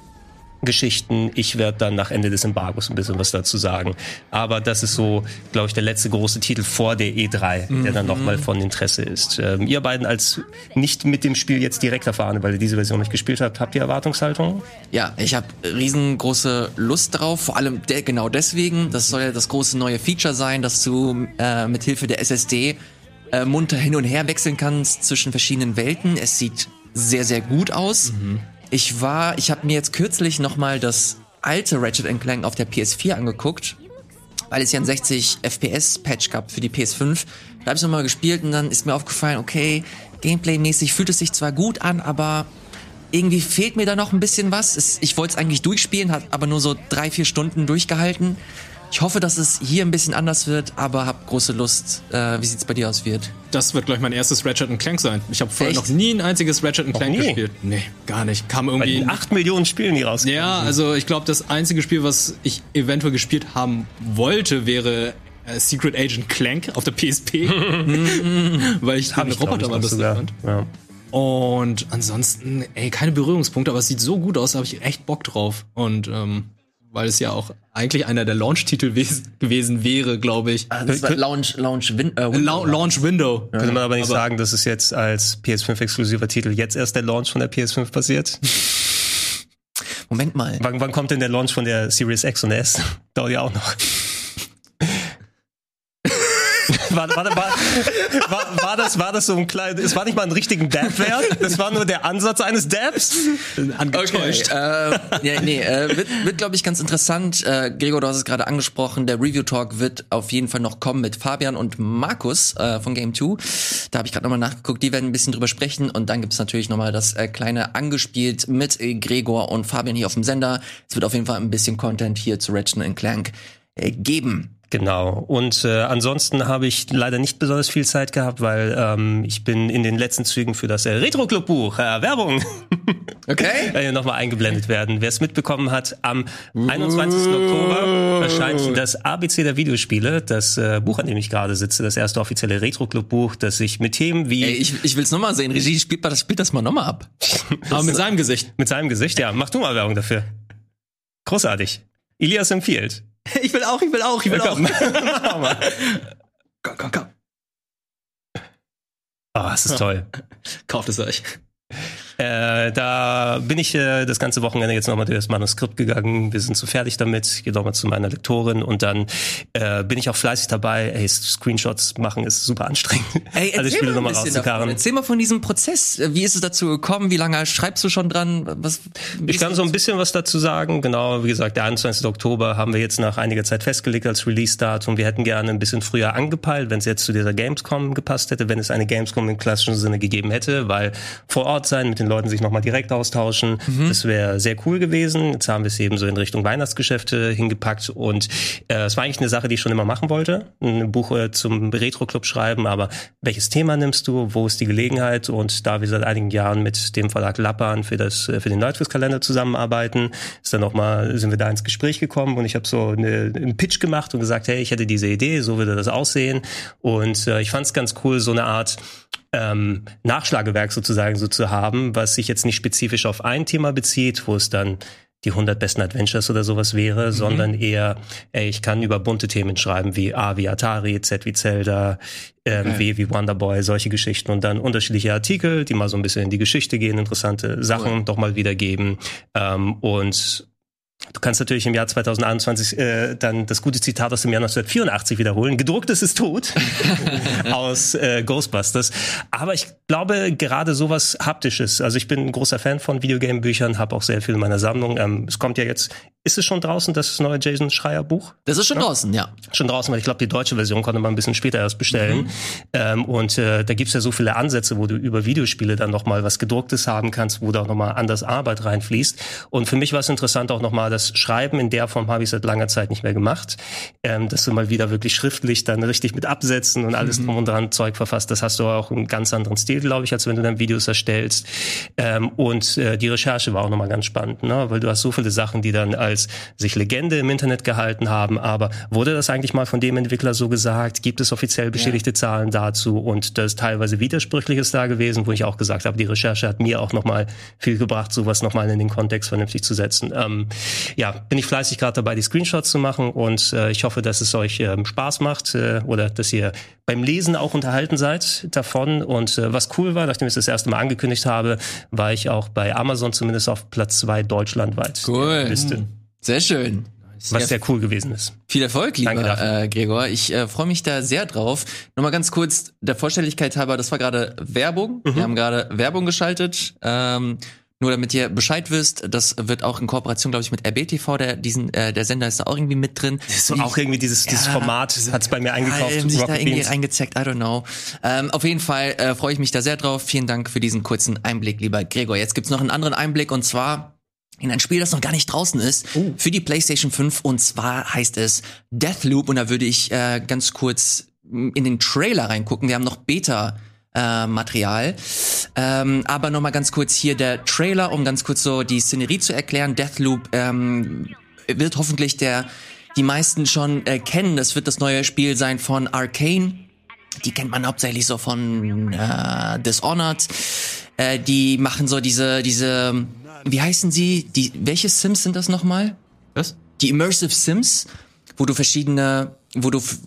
Geschichten. Ich werde dann nach Ende des Embargos ein bisschen was dazu sagen. Aber das ist so, glaube ich, der letzte große Titel vor der E3, der dann nochmal von Interesse ist. Ähm, ihr beiden als nicht mit dem Spiel jetzt direkt erfahren, weil ihr diese Version nicht gespielt habt, habt ihr Erwartungshaltung? Ja, ich habe riesengroße Lust drauf, vor allem de genau deswegen. Das soll ja das große neue Feature sein, dass du äh, mit Hilfe der SSD äh, munter hin und her wechseln kannst zwischen verschiedenen Welten. Es sieht sehr, sehr gut aus. Ich war, ich habe mir jetzt kürzlich nochmal das alte Ratchet Clank auf der PS4 angeguckt, weil es ja ein 60 FPS Patch gab für die PS5. Da habe ich nochmal gespielt und dann ist mir aufgefallen, okay, Gameplay-mäßig fühlt es sich zwar gut an, aber irgendwie fehlt mir da noch ein bisschen was. Ich wollte es eigentlich durchspielen, hat aber nur so drei, vier Stunden durchgehalten. Ich hoffe, dass es hier ein bisschen anders wird, aber habe große Lust. Äh, wie sieht's bei dir aus, Wirt? Das wird, glaube ich, mein erstes Ratchet Clank sein. Ich habe vorher Echt? noch nie ein einziges Ratchet Clank nie? gespielt. Nee, gar nicht. Kam Bei irgendwie. den 8 Millionen Spielen, die rauskommen. Ja, also ich glaube, das einzige Spiel, was ich eventuell gespielt haben wollte, wäre äh, Secret Agent Clank auf der PSP. weil ich Hab den glaub Roboter mal noch lustig fand. Ja. Und ansonsten, ey, keine Berührungspunkte, aber es sieht so gut aus, da habe ich echt Bock drauf. Und ähm, weil es ja auch eigentlich einer der Launch-Titel wes- gewesen wäre, glaube ich. Ah, das war Launch, Launch, Win, äh, La Window. Launch Window. Könnte man aber nicht Aber- sagen, dass es jetzt als PS5-exklusiver Titel jetzt erst der Launch von der PS5 passiert? Moment mal. wann, wann kommt denn der Launch von der Series X und S? Dauert ja auch noch. War, war, war, war, war, das, war das so ein kleines, es war nicht mal ein richtigen Dab wert, das war nur der Ansatz eines Dabs. Angetäuscht. äh, ja, nee, äh, wird, wird glaube ich, ganz interessant. Äh, Gregor, du hast es gerade angesprochen. Der Review-Talk wird auf jeden Fall noch kommen mit Fabian und Markus äh, von Game 2. Da habe ich gerade nochmal nachgeguckt. Die werden ein bisschen drüber sprechen. Und dann gibt's natürlich nochmal das äh, kleine angespielt mit äh, Gregor und Fabian hier auf dem Sender. Es wird auf jeden Fall ein bisschen Content hier zu Ratchet Clank äh, geben. Genau. Und äh, ansonsten habe ich leider nicht besonders viel Zeit gehabt, weil ähm, ich bin in den letzten Zügen für das äh, Retro Club Buch äh, Werbung Okay? äh, nochmal eingeblendet werden. Wer es mitbekommen hat, am 21. Oktober erscheint das ABC der Videospiele, das äh, Buch, an dem ich gerade sitze, das erste offizielle Retro Club Buch, das sich mit Themen wie Ey, ich, ich will's nochmal sehen. Regie, spielt das, spielt das mal nochmal ab. Aber mit seinem Gesicht. mit seinem Gesicht, ja, mach du mal Werbung dafür. Großartig. Elias empfiehlt. Ich will auch, ich will auch, ich will Komm, auch. Komm, komm, komm. Oh, es ist toll. Kauft es euch. Äh, da bin ich äh, das ganze Wochenende jetzt nochmal durch das Manuskript gegangen. Wir sind so fertig damit. Gehe nochmal zu meiner Lektorin und dann äh, bin ich auch fleißig dabei. Ey, Screenshots machen ist super anstrengend. Ey, erzähl Spiele mal ein nochmal bisschen davon. Erzähl mal von diesem Prozess. Wie ist es dazu gekommen? Wie lange schreibst du schon dran? Was, Ich kann so ein bisschen was dazu sagen. Genau, wie gesagt, der 21. Oktober haben wir jetzt nach einiger Zeit festgelegt als Release-Datum. Wir hätten gerne ein bisschen früher angepeilt, wenn es jetzt zu dieser Gamescom gepasst hätte, wenn es eine Gamescom im klassischen Sinne gegeben hätte, weil vor Ort sein, mit den Leuten sich nochmal direkt austauschen, das wäre sehr cool gewesen. Jetzt haben wir es eben so in Richtung Weihnachtsgeschäfte hingepackt. Und äh, es war eigentlich eine Sache, die ich schon immer machen wollte, ein Buch äh, zum Retro-Club schreiben, aber welches Thema nimmst du, wo ist die Gelegenheit? Und da wir seit einigen Jahren mit dem Verlag Lappan für das äh, für den Nerdquiz-Kalender zusammenarbeiten, ist dann noch mal sind wir da ins Gespräch gekommen. Und ich habe so eine, einen Pitch gemacht und gesagt, hey, ich hätte diese Idee, so würde das aussehen. Und äh, ich fand es ganz cool, so eine Art ähm, Nachschlagewerk sozusagen so zu haben, was sich jetzt nicht spezifisch auf ein Thema bezieht, wo es dann die 100 besten Adventures oder sowas wäre, sondern eher, ey, ich kann über bunte Themen schreiben, wie A wie Atari, Z wie Zelda, ähm, W wie Wonderboy, solche Geschichten und dann unterschiedliche Artikel, die mal so ein bisschen in die Geschichte gehen, interessante Sachen doch mal wiedergeben ähm, und Du kannst natürlich im Jahr 2021 äh, dann das gute Zitat aus dem Jahr 1984 wiederholen. Gedrucktes ist tot aus äh, Ghostbusters. Aber ich glaube gerade sowas haptisches. Also ich bin ein großer Fan von Videogame-Büchern, habe auch sehr viel in meiner Sammlung. Ähm, es kommt ja jetzt. Ist es schon draußen das neue Jason Schreier Buch? Das ist schon draußen, ja. schon draußen, weil ich glaube, die deutsche Version konnte man ein bisschen später erst bestellen. Ähm, und äh, da gibt's ja so viele Ansätze, wo du über Videospiele dann nochmal was gedrucktes haben kannst, wo da auch nochmal anders Arbeit reinfließt. Und für mich war es interessant auch nochmal, das Schreiben in der Form habe ich seit langer Zeit nicht mehr gemacht. Ähm, dass du mal wieder wirklich schriftlich dann richtig mit Absätzen und alles drum und dran Zeug verfasst. Das hast du auch einen ganz anderen Stil, glaube ich, als wenn du dann Videos erstellst. Ähm, und äh, die Recherche war auch nochmal ganz spannend, ne? weil du hast so viele Sachen, die dann als sich Legende im Internet gehalten haben. Aber wurde das eigentlich mal von dem Entwickler so gesagt? Gibt es offiziell bestätigte Zahlen dazu? Und das ist teilweise Widersprüchliches da gewesen, wo ich auch gesagt habe, die Recherche hat mir auch nochmal viel gebracht, sowas nochmal in den Kontext vernünftig zu setzen. Ähm, ja, bin ich fleißig gerade dabei, die Screenshots zu machen und äh, ich hoffe, dass es euch ähm, Spaß macht äh, oder dass ihr beim Lesen auch unterhalten seid davon. Und äh, was cool war, nachdem ich das erste Mal angekündigt habe, war ich auch bei Amazon zumindest auf Platz zwei deutschlandweit. Cool. Liste. Sehr schön. was sehr cool gewesen ist. Viel Erfolg, lieber äh, Gregor. Ich äh, freue mich da sehr drauf. Nochmal ganz kurz der Vollständigkeit halber, das war gerade Werbung. Mhm. Wir haben gerade Werbung geschaltet. Ähm, nur damit ihr Bescheid wisst, das wird auch in Kooperation, glaube ich, mit RBTV, der diesen, äh, der Sender ist da auch irgendwie mit drin. So auch irgendwie dieses, dieses Ja, Format hat's bei mir eingekauft. Haben sich da irgendwie Beans. reingezeckt, I don't know. Ähm, auf jeden Fall äh, freue ich mich da sehr drauf. Vielen Dank für diesen kurzen Einblick, lieber Gregor. Jetzt gibt's noch einen anderen Einblick und zwar in ein Spiel, das noch gar nicht draußen ist, für die PlayStation 5 und zwar heißt es Deathloop und da würde ich äh, ganz kurz in den Trailer reingucken. Wir haben noch Beta äh, Material. Ähm, aber noch mal ganz kurz hier der Trailer, um ganz kurz so die Szenerie zu erklären. Deathloop ähm, wird hoffentlich der die meisten schon äh, kennen. Das wird das neue Spiel sein von Arcane. Die kennt man hauptsächlich so von äh, Dishonored. Äh, die machen so diese diese wie heißen sie? Die welche Sims sind das nochmal? Was? Die Immersive Sims, wo du verschiedene, wo du f-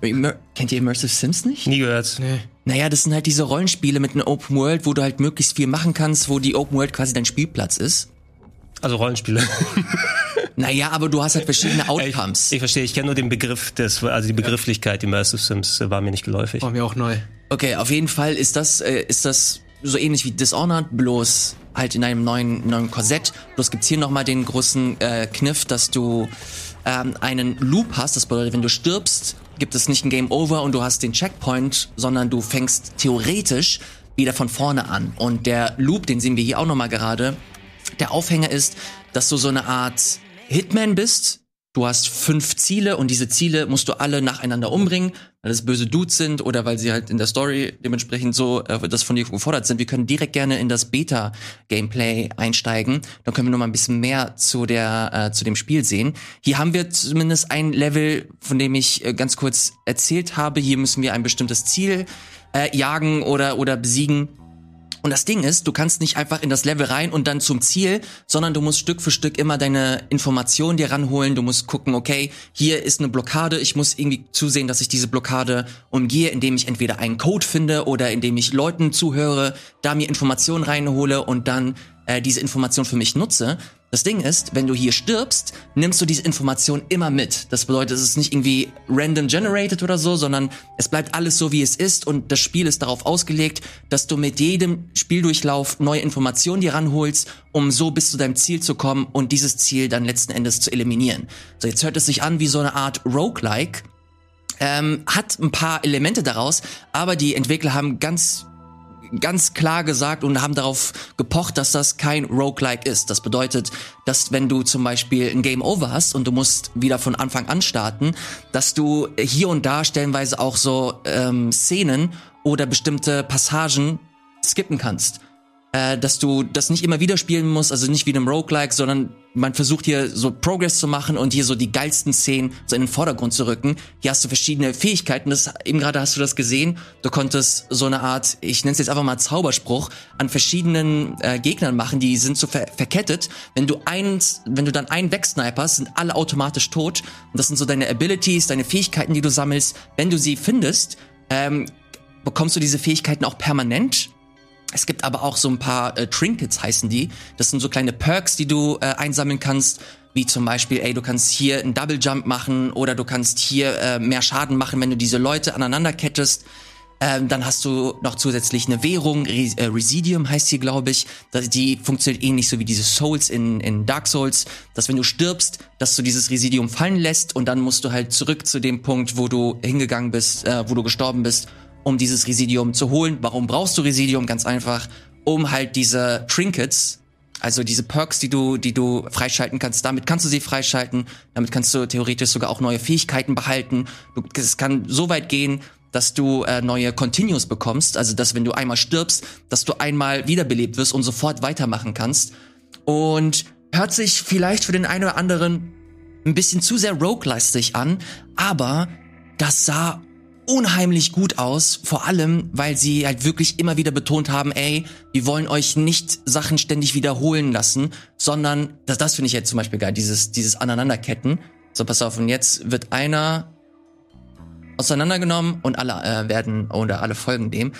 Immer, kennt ihr Immersive Sims nicht? Nie gehört. Nee. Naja, das sind halt diese Rollenspiele mit einer Open World, wo du halt möglichst viel machen kannst, wo die Open World quasi dein Spielplatz ist. Also Rollenspiele. Naja, aber du hast halt verschiedene Ich, Outcomes. ich verstehe, ich kenne nur den Begriff des, also die Begrifflichkeit Immersive Sims äh, war mir nicht geläufig. War mir auch neu. Okay, auf jeden Fall ist das, äh, ist das so ähnlich wie Dishonored, bloß halt in einem neuen, neuen Korsett. Bloß gibt's hier nochmal den großen äh, Kniff, dass du ähm, einen Loop hast. Das bedeutet, wenn du stirbst, gibt es nicht ein Game Over und du hast den Checkpoint, sondern du fängst theoretisch wieder von vorne an. Und der Loop, den sehen wir hier auch nochmal gerade, der Aufhänger ist, dass du so eine Art Hitman bist. Du hast fünf Ziele und diese Ziele musst du alle nacheinander umbringen, weil es böse Dudes sind oder weil sie halt in der Story dementsprechend so äh, das von dir gefordert sind. Wir können direkt gerne in das Beta-Gameplay einsteigen. Dann können wir noch mal ein bisschen mehr zu der äh, zu dem Spiel sehen. Hier haben wir zumindest ein Level, von dem ich äh, ganz kurz erzählt habe. Hier müssen wir ein bestimmtes Ziel äh, jagen oder oder besiegen. Und das Ding ist, du kannst nicht einfach in das Level rein und dann zum Ziel, sondern du musst Stück für Stück immer deine Informationen dir ranholen. Du musst gucken, okay, hier ist eine Blockade. Ich muss irgendwie zusehen, dass ich diese Blockade umgehe, indem ich entweder einen Code finde oder indem ich Leuten zuhöre, da mir Informationen reinhole und dann äh, diese Information für mich nutze. Das Ding ist, wenn du hier stirbst, nimmst du diese Information immer mit. Das bedeutet, es ist nicht irgendwie random generated oder so, sondern es bleibt alles so, wie es ist und das Spiel ist darauf ausgelegt, dass du mit jedem Spieldurchlauf neue Informationen dir ranholst, um so bis zu deinem Ziel zu kommen und dieses Ziel dann letzten Endes zu eliminieren. So, jetzt hört es sich an wie so eine Art Roguelike, ähm, hat ein paar Elemente daraus, aber die Entwickler haben ganz ganz klar gesagt und haben darauf gepocht, dass das kein Roguelike ist. Das bedeutet, dass wenn du zum Beispiel ein Game Over hast und du musst wieder von Anfang an starten, dass du hier und da stellenweise auch so ähm, Szenen oder bestimmte Passagen skippen kannst. Äh, dass du das nicht immer wieder spielen musst, also nicht wie in einem Roguelike, sondern man versucht hier so Progress zu machen und hier so die geilsten Szenen so in den Vordergrund zu rücken. Hier hast du verschiedene Fähigkeiten. Das, eben gerade hast du das gesehen. Du konntest so eine Art, ich nenne es jetzt einfach mal Zauberspruch, an verschiedenen äh, Gegnern machen. Die sind so ver verkettet. Wenn du eins, wenn du dann einen wegsniperst, sind alle automatisch tot. Und das sind so deine Abilities, deine Fähigkeiten, die du sammelst. Wenn du sie findest, ähm, bekommst du diese Fähigkeiten auch permanent. Es gibt aber auch so ein paar äh, Trinkets, heißen die. Das sind so kleine Perks, die du äh, einsammeln kannst. Wie zum Beispiel, ey, du kannst hier einen Double Jump machen oder du kannst hier äh, mehr Schaden machen, wenn du diese Leute aneinander kettest. Ähm, dann hast du noch zusätzlich eine Währung, Re äh, Residium heißt hier, glaube ich. Das, die funktioniert ähnlich so wie diese Souls in, in Dark Souls, dass wenn du stirbst, dass du dieses Residium fallen lässt und dann musst du halt zurück zu dem Punkt, wo du hingegangen bist, äh, wo du gestorben bist um dieses Residium zu holen. Warum brauchst du Residium? Ganz einfach, um halt diese Trinkets, also diese Perks, die du, die du freischalten kannst, damit kannst du sie freischalten, damit kannst du theoretisch sogar auch neue Fähigkeiten behalten. Es kann so weit gehen, dass du äh, neue Continues bekommst, also dass wenn du einmal stirbst, dass du einmal wiederbelebt wirst und sofort weitermachen kannst. Und hört sich vielleicht für den einen oder anderen ein bisschen zu sehr roguelastig an, aber das sah unheimlich gut aus, vor allem, weil sie halt wirklich immer wieder betont haben, ey, wir wollen euch nicht Sachen ständig wiederholen lassen, sondern, das, das finde ich jetzt zum Beispiel geil, dieses, dieses Aneinanderketten. So, pass auf, und jetzt wird einer, auseinandergenommen und alle äh, werden oder alle folgen dem,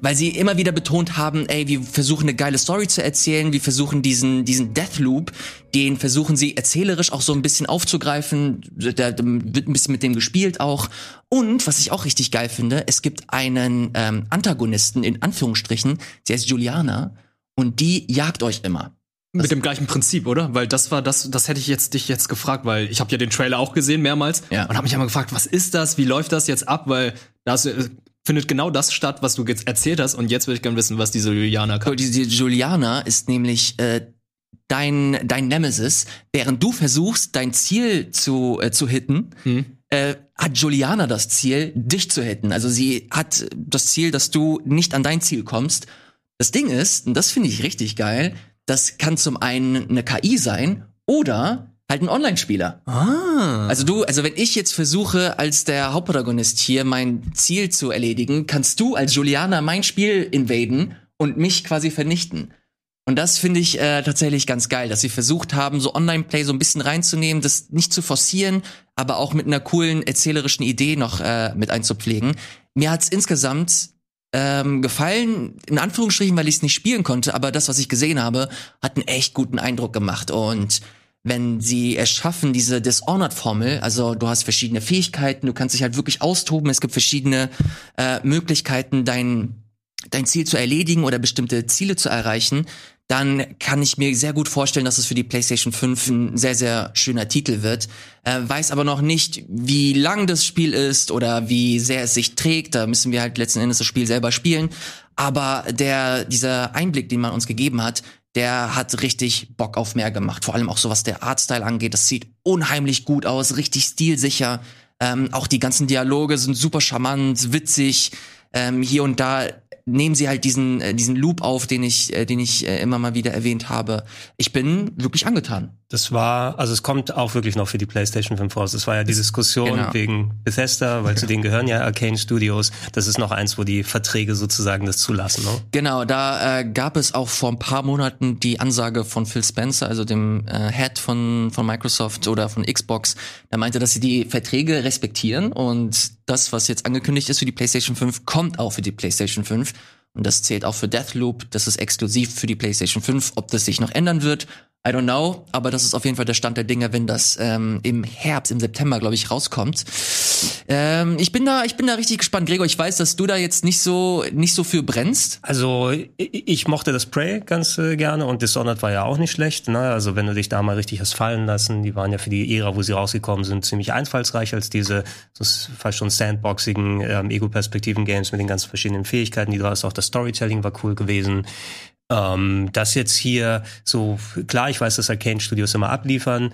weil sie immer wieder betont haben, ey, wir versuchen eine geile Story zu erzählen, wir versuchen diesen diesen Deathloop, den versuchen sie erzählerisch auch so ein bisschen aufzugreifen, da da wird ein bisschen mit dem gespielt auch und was ich auch richtig geil finde, es gibt einen ähm, Antagonisten in Anführungsstrichen, der ist Juliana und die jagt euch immer. Mit dem gleichen Prinzip, oder? Weil das war das, das hätte ich jetzt dich jetzt gefragt, weil ich habe ja den Trailer auch gesehen mehrmals Ja. und habe mich immer gefragt, was ist das? Wie läuft das jetzt ab? Weil das äh, findet genau das statt, was du jetzt erzählt hast und jetzt würde ich gerne wissen, was diese Juliana kann. Die, die Juliana ist nämlich äh, dein dein Nemesis, während du versuchst dein Ziel zu äh, zu hitten. Äh, hat Juliana das Ziel, dich zu hitten. Also sie hat das Ziel, dass du nicht an dein Ziel kommst. Das Ding ist, und das finde ich richtig geil, das kann zum einen eine KI sein oder halt ein Online-Spieler. Ah. Also du, also wenn ich jetzt versuche, als der Hauptprotagonist hier mein Ziel zu erledigen, kannst du als Juliana mein Spiel invaden und mich quasi vernichten. Und das finde ich äh, tatsächlich ganz geil, dass sie versucht haben, so Online-Play so ein bisschen reinzunehmen, das nicht zu forcieren, aber auch mit einer coolen erzählerischen Idee noch äh, mit einzupflegen. Mir hat's insgesamt ähm, gefallen, in Anführungsstrichen, weil ich es nicht spielen konnte, aber das, was ich gesehen habe, hat einen echt guten Eindruck gemacht. Und wenn sie es schaffen, diese Dishonored-Formel, also du hast verschiedene Fähigkeiten, du kannst dich halt wirklich austoben, es gibt verschiedene äh, Möglichkeiten, dein, dein Ziel zu erledigen oder bestimmte Ziele zu erreichen, dann kann ich mir sehr gut vorstellen, dass es für die PlayStation 5 ein sehr, sehr schöner Titel wird. Äh, weiß aber noch nicht, wie lang das Spiel ist oder wie sehr es sich trägt. Da müssen wir halt letzten Endes das Spiel selber spielen. Aber der, dieser Einblick, den man uns gegeben hat, der hat richtig Bock auf mehr gemacht. Vor allem auch so, was der Artstyle angeht. Das sieht unheimlich gut aus, richtig stilsicher. Ähm, auch die ganzen Dialoge sind super charmant, witzig. Ähm, hier und da nehmen sie halt diesen äh, diesen Loop auf, den ich äh, den ich äh, immer mal wieder erwähnt habe. Ich bin wirklich angetan. Das war, also es kommt auch wirklich noch für die PlayStation 5 raus. Das war ja die Diskussion Genau. wegen Bethesda, weil zu denen gehören ja Arcane Studios. Das ist noch eins, wo die Verträge sozusagen das zulassen. Ne? Genau, da äh, gab es auch vor ein paar Monaten die Ansage von Phil Spencer, also dem äh, Head von, von Microsoft oder von Xbox. Der meinte, dass sie die Verträge respektieren und das, was jetzt angekündigt ist für die PlayStation 5, kommt auch für die PlayStation 5. Und das zählt auch für Deathloop. Das ist exklusiv für die PlayStation 5. Ob das sich noch ändern wird, I don't know. Aber das ist auf jeden Fall der Stand der Dinge, wenn das ähm, im Herbst, im September, glaube ich, rauskommt. Ähm, ich bin da, ich bin da richtig gespannt, Gregor. Ich weiß, dass du da jetzt nicht so, nicht so für brennst. Also ich, ich mochte das Prey ganz äh, gerne und Dishonored war ja auch nicht schlecht. Ne? Also wenn du dich da mal richtig hast fallen lassen, die waren ja für die Ära, wo sie rausgekommen sind, ziemlich einfallsreich als diese das fast schon sandboxigen ähm, Ego-Perspektiven-Games mit den ganzen verschiedenen Fähigkeiten, die du hast. Auch das Storytelling war cool gewesen. Ähm, das jetzt hier so, klar, ich weiß, dass Arcane Studios immer abliefern.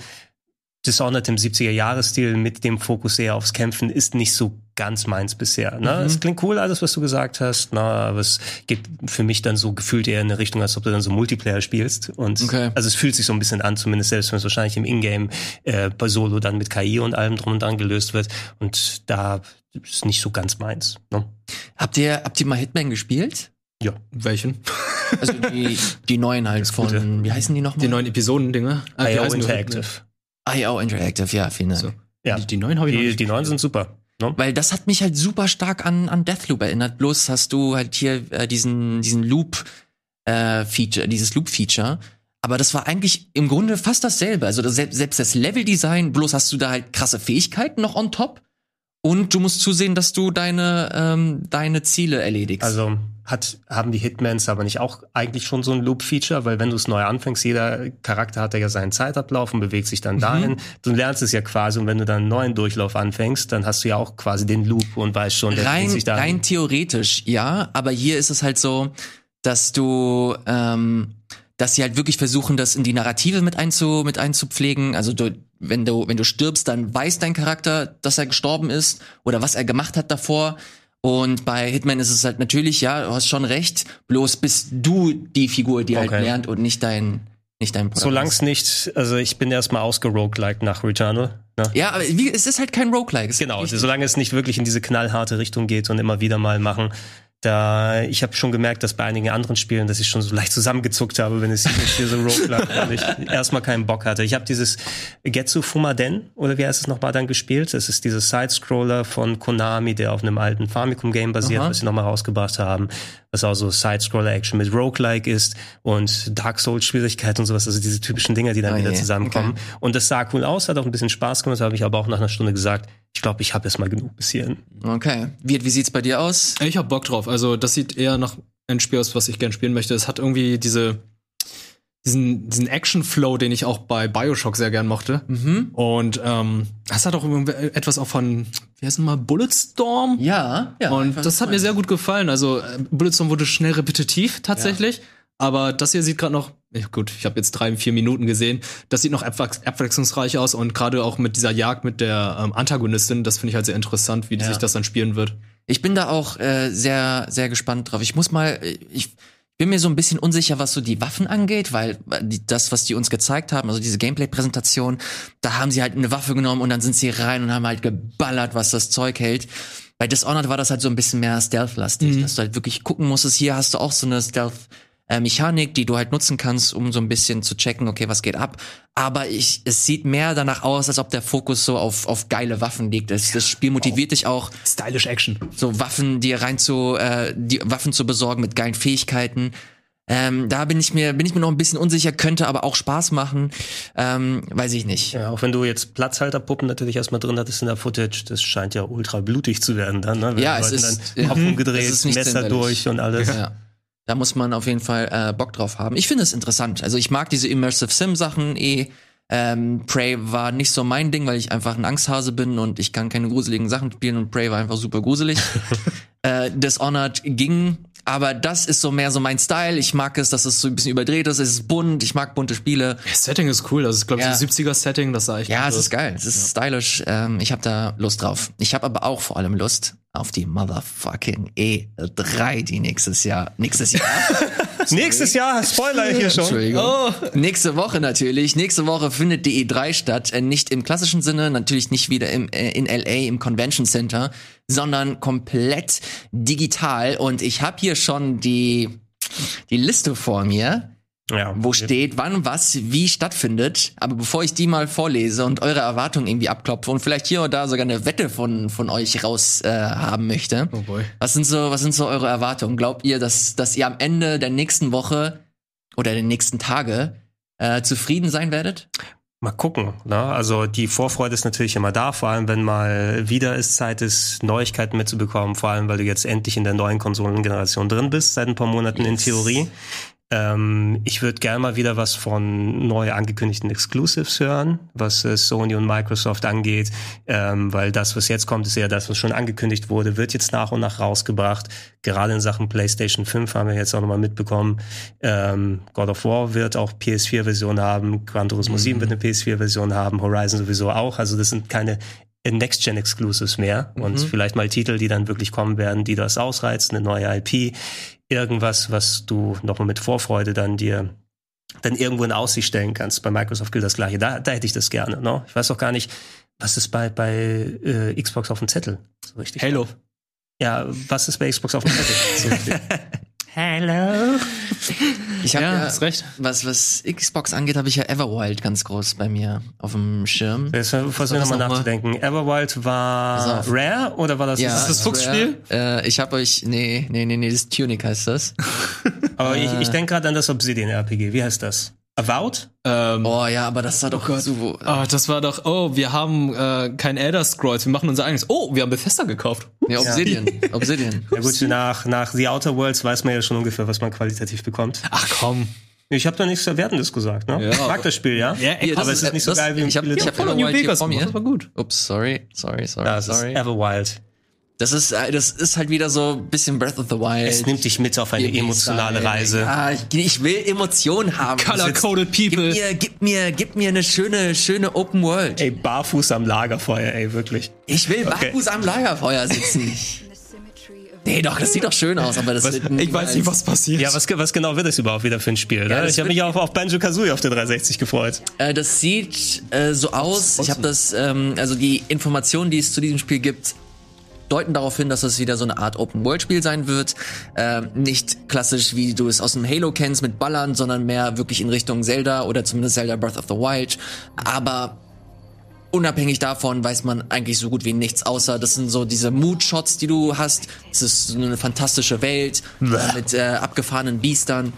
Dishonored im 70er-Jahres-Stil mit dem Fokus eher aufs Kämpfen ist nicht so ganz meins bisher. Ne? Es klingt cool, alles, was du gesagt hast, ne? aber es geht für mich dann so gefühlt eher in eine Richtung, als ob du dann so Multiplayer spielst. Und Okay. also es fühlt sich so ein bisschen an, zumindest selbst wenn es wahrscheinlich im Ingame äh, bei Solo dann mit KI und allem drum und dran gelöst wird. Und da ist nicht so ganz meins. Ne? Habt ihr, habt ihr mal Hitman gespielt? Ja. Welchen? Also die, die neuen halt von, Gute. wie heißen die nochmal? Die neuen Episoden-Dinger? Ah, IO? Interactive. IO Interactive, ja, vielen Dank. So. Ja. Die, die neuen habe ich noch Die, nicht die neuen sind super. Ne? Weil das hat mich halt super stark an, an Deathloop erinnert. Bloß hast du halt hier äh, diesen, diesen Loop, äh, Feature, dieses Loop-Feature. Aber das war eigentlich im Grunde fast dasselbe. Also das, selbst selbst das Level-Design, bloß hast du da halt krasse Fähigkeiten noch on top. Und du musst zusehen, dass du deine, ähm, deine Ziele erledigst. Also hat, haben die Hitmans aber nicht auch eigentlich schon so ein Loop-Feature, weil wenn du es neu anfängst, jeder Charakter hat ja seinen Zeitablauf und bewegt sich dann Mhm. dahin. Du lernst es ja quasi und wenn du dann einen neuen Durchlauf anfängst, dann hast du ja auch quasi den Loop und weißt schon, der rein, sich dahin. rein theoretisch, ja, aber hier ist es halt so, dass du, ähm, dass sie halt wirklich versuchen, das in die Narrative mit, einzu, mit einzupflegen. Also du, wenn du, wenn du stirbst, dann weiß dein Charakter, dass er gestorben ist oder was er gemacht hat davor. Und bei Hitman ist es halt natürlich, ja, du hast schon recht, bloß bist du die Figur, die halt Okay. lernt und nicht dein, nicht dein Solange es nicht, also ich bin erstmal ausgerogueliked nach Returnal. Ne? Ja, aber wie, es ist halt kein Roguelike. Genau, solange es nicht wirklich in diese knallharte Richtung geht und immer wieder mal machen. Da ich habe schon gemerkt, dass bei einigen anderen Spielen, dass ich schon so leicht zusammengezuckt habe, wenn es hier so Roguelike weil ich erstmal keinen Bock hatte. Ich habe dieses Getsu Fumaden oder wie heißt es nochmal dann gespielt? Das ist dieses Side-Scroller von Konami, der auf einem alten Famicom-Game basiert, Aha. was sie nochmal rausgebracht haben, was auch so Side-Scroller-Action mit Roguelike ist und Dark Souls-Schwierigkeit und sowas, also diese typischen Dinge, die dann Ah, wieder zusammenkommen. Und das sah cool aus, hat auch ein bisschen Spaß gemacht, habe ich aber auch nach einer Stunde gesagt, ich glaube, ich habe jetzt mal genug bis hierhin. Okay. Wie, wie sieht's bei dir aus? Ich hab Bock drauf. Also, das sieht eher nach ein Spiel aus, was ich gern spielen möchte. Es hat irgendwie diese, diesen, diesen Action-Flow, den ich auch bei Bioshock sehr gern mochte. Mhm. Und ähm, das hat auch etwas auch von, wie heißt nochmal, Bulletstorm? Ja, ja. Und das hat mir sehr gut gefallen. Also äh, Bulletstorm wurde schnell repetitiv tatsächlich. Aber das hier sieht gerade noch, ja, gut, ich habe jetzt drei, vier Minuten gesehen. Das sieht noch abwechs abwechslungsreich aus und gerade auch mit dieser Jagd mit der ähm, Antagonistin, das finde ich halt sehr interessant, wie Ja. sich das dann spielen wird. Ich bin da auch äh, sehr, sehr gespannt drauf. Ich muss mal, äh, ich bin mir so ein bisschen unsicher, was so die Waffen angeht, weil äh, die, das, was die uns gezeigt haben, also diese Gameplay-Präsentation, da haben sie halt eine Waffe genommen und dann sind sie rein und haben halt geballert, was das Zeug hält. Bei Dishonored war das halt so ein bisschen mehr Stealth-lastig, dass du halt wirklich gucken musstest. Hier hast du auch so eine Stealth- äh, Mechanik, die du halt nutzen kannst, um so ein bisschen zu checken, okay, was geht ab. Aber ich, es sieht mehr danach aus, als ob der Fokus so auf, auf geile Waffen liegt. Das, das Spiel motiviert dich auch, Stylish Action. so Waffen dir rein zu, äh, die Waffen zu besorgen mit geilen Fähigkeiten. Ähm, da bin ich mir, bin ich mir noch ein bisschen unsicher, könnte aber auch Spaß machen. Ähm, weiß ich nicht. Ja, auch wenn du jetzt Platzhalterpuppen natürlich erstmal drin hattest in der Footage, das scheint ja ultra blutig zu werden dann, ne? Wenn Ja, die es ist- dann. Kopf Mhm. umgedreht, Messer durch und alles. Ja. Da muss man auf jeden Fall äh, Bock drauf haben. Ich finde es interessant. Also ich mag diese Immersive Sim Sachen eh. Ähm, Prey war nicht so mein Ding, weil ich einfach ein Angsthase bin und ich kann keine gruseligen Sachen spielen und Prey war einfach super gruselig. äh, Dishonored ging, aber das ist so mehr so mein Style. Ich mag es, dass es so ein bisschen überdreht ist. Es ist bunt. Ich mag bunte Spiele. Das Setting ist cool. Das ist, glaube ich, Ja. ein 70er-Setting. Das sah echt Ja, es ist geil. Es ist stylisch. Ähm, ich habe da Lust drauf. Ich habe aber auch vor allem Lust auf die motherfucking E3, die nächstes Jahr, nächstes Jahr, Nächstes Jahr, Spoiler hier schon. Entschuldigung. Oh. Nächste Woche natürlich. Nächste Woche findet die E3 statt. Äh, nicht im klassischen Sinne, natürlich nicht wieder im, äh, in LA im Convention Center, sondern komplett digital. Und ich habe hier schon die, die Liste vor mir Ja, wo steht, wann was wie stattfindet. Aber bevor ich die mal vorlese und eure Erwartungen irgendwie abklopfe und vielleicht hier und da sogar eine Wette von, von euch raus äh, haben möchte. Oh boy. Was sind so, was sind so eure Erwartungen? Glaubt ihr, dass, dass ihr am Ende der nächsten Woche oder der nächsten Tage äh, zufrieden sein werdet? Mal gucken. Ne? Also die Vorfreude ist natürlich immer da, vor allem wenn mal wieder es Zeit ist, Neuigkeiten mitzubekommen, vor allem weil du jetzt endlich in der neuen Konsolengeneration drin bist, seit ein paar Monaten in Yes. Theorie. Ähm, ich würde gerne mal wieder was von neu angekündigten Exclusives hören, was äh, Sony und Microsoft angeht, ähm, weil das, was jetzt kommt, ist ja das, was schon angekündigt wurde, wird jetzt nach und nach rausgebracht. Gerade in Sachen PlayStation 5 haben wir jetzt auch nochmal mitbekommen. Ähm, God of War wird auch PS4-Version haben, Gran Turismo 7 wird eine PS4-Version haben, Horizon sowieso auch. Also das sind keine Next-Gen-Exclusives mehr. Und vielleicht mal Titel, die dann wirklich kommen werden, die das ausreizen, eine neue IP, irgendwas, was du nochmal mit Vorfreude dann dir dann irgendwo in Aussicht stellen kannst. Bei Microsoft gilt das gleiche. Da, da hätte ich das gerne. Ne? Ich weiß auch gar nicht, was ist bei, bei äh, Xbox auf dem Zettel so richtig. Halo. Ja, was ist bei Xbox auf dem Zettel? so? Hello. Ich habe Ja, ja, hast recht. was was Xbox angeht, habe ich ja Everwild ganz groß bei mir auf dem Schirm. Jetzt versuchen wir nochmal noch mal? nachzudenken. Everwild war. Rare oder war das? Ja, das das Fuchsspiel? Äh, ich habe euch, nee, nee, nee, nee, das Tunic heißt das. Aber ich, ich denke gerade an das Obsidian RPG. Wie heißt das? Avowed? Ähm, Oh ja, aber das war doch so. Ah, das war doch, oh, wir haben äh, kein Elder Scrolls, wir machen unser eigenes. Oh, wir haben Bethesda gekauft. Nee, Obsidian. Obsidian. Ja gut, nach, nach The Outer Worlds weiß man ja schon ungefähr, was man qualitativ bekommt. Ach komm. Ich habe da nichts Wertendes gesagt, ne? Ja, ich mag das Spiel, ja? Ja, das aber es ist nicht so das, geil wie im ich hab, Spiel. ich hab Fallout Everwild New hier Vegas vor mir. das war gut. Ups, sorry, sorry, sorry, Das ist sorry. Everwild. Das ist, äh, das ist halt wieder so ein bisschen Breath of the Wild. Es nimmt dich mit auf eine emotionale Reise. Ja, ich, ich will Emotionen haben. Color-coded Gib people. mir, gib mir, gib mir eine schöne, schöne Open World. Ey, barfuß am Lagerfeuer, ey, wirklich. Ich will barfuß am Lagerfeuer sitzen. Nee, doch, das sieht doch schön aus, aber das wird Ich weiß nicht, was passiert. Ja, was, was genau wird das überhaupt wieder für ein Spiel? Ja, ne? Ich habe mich auch auf Banjo-Kazooie auf der 360 gefreut. Äh, das sieht äh, so aus. Ich habe das, ähm, also die Informationen, die es zu diesem Spiel gibt, deuten darauf hin, dass es wieder so eine Art Open-World-Spiel sein wird. Ähm, nicht klassisch, wie du es aus dem Halo kennst mit Ballern, sondern mehr wirklich in Richtung Zelda oder zumindest Zelda Breath of the Wild. Aber unabhängig davon weiß man eigentlich so gut wie nichts, außer das sind so diese Mood-Shots, die du hast. Es ist so eine fantastische Welt äh, mit äh, abgefahrenen Biestern.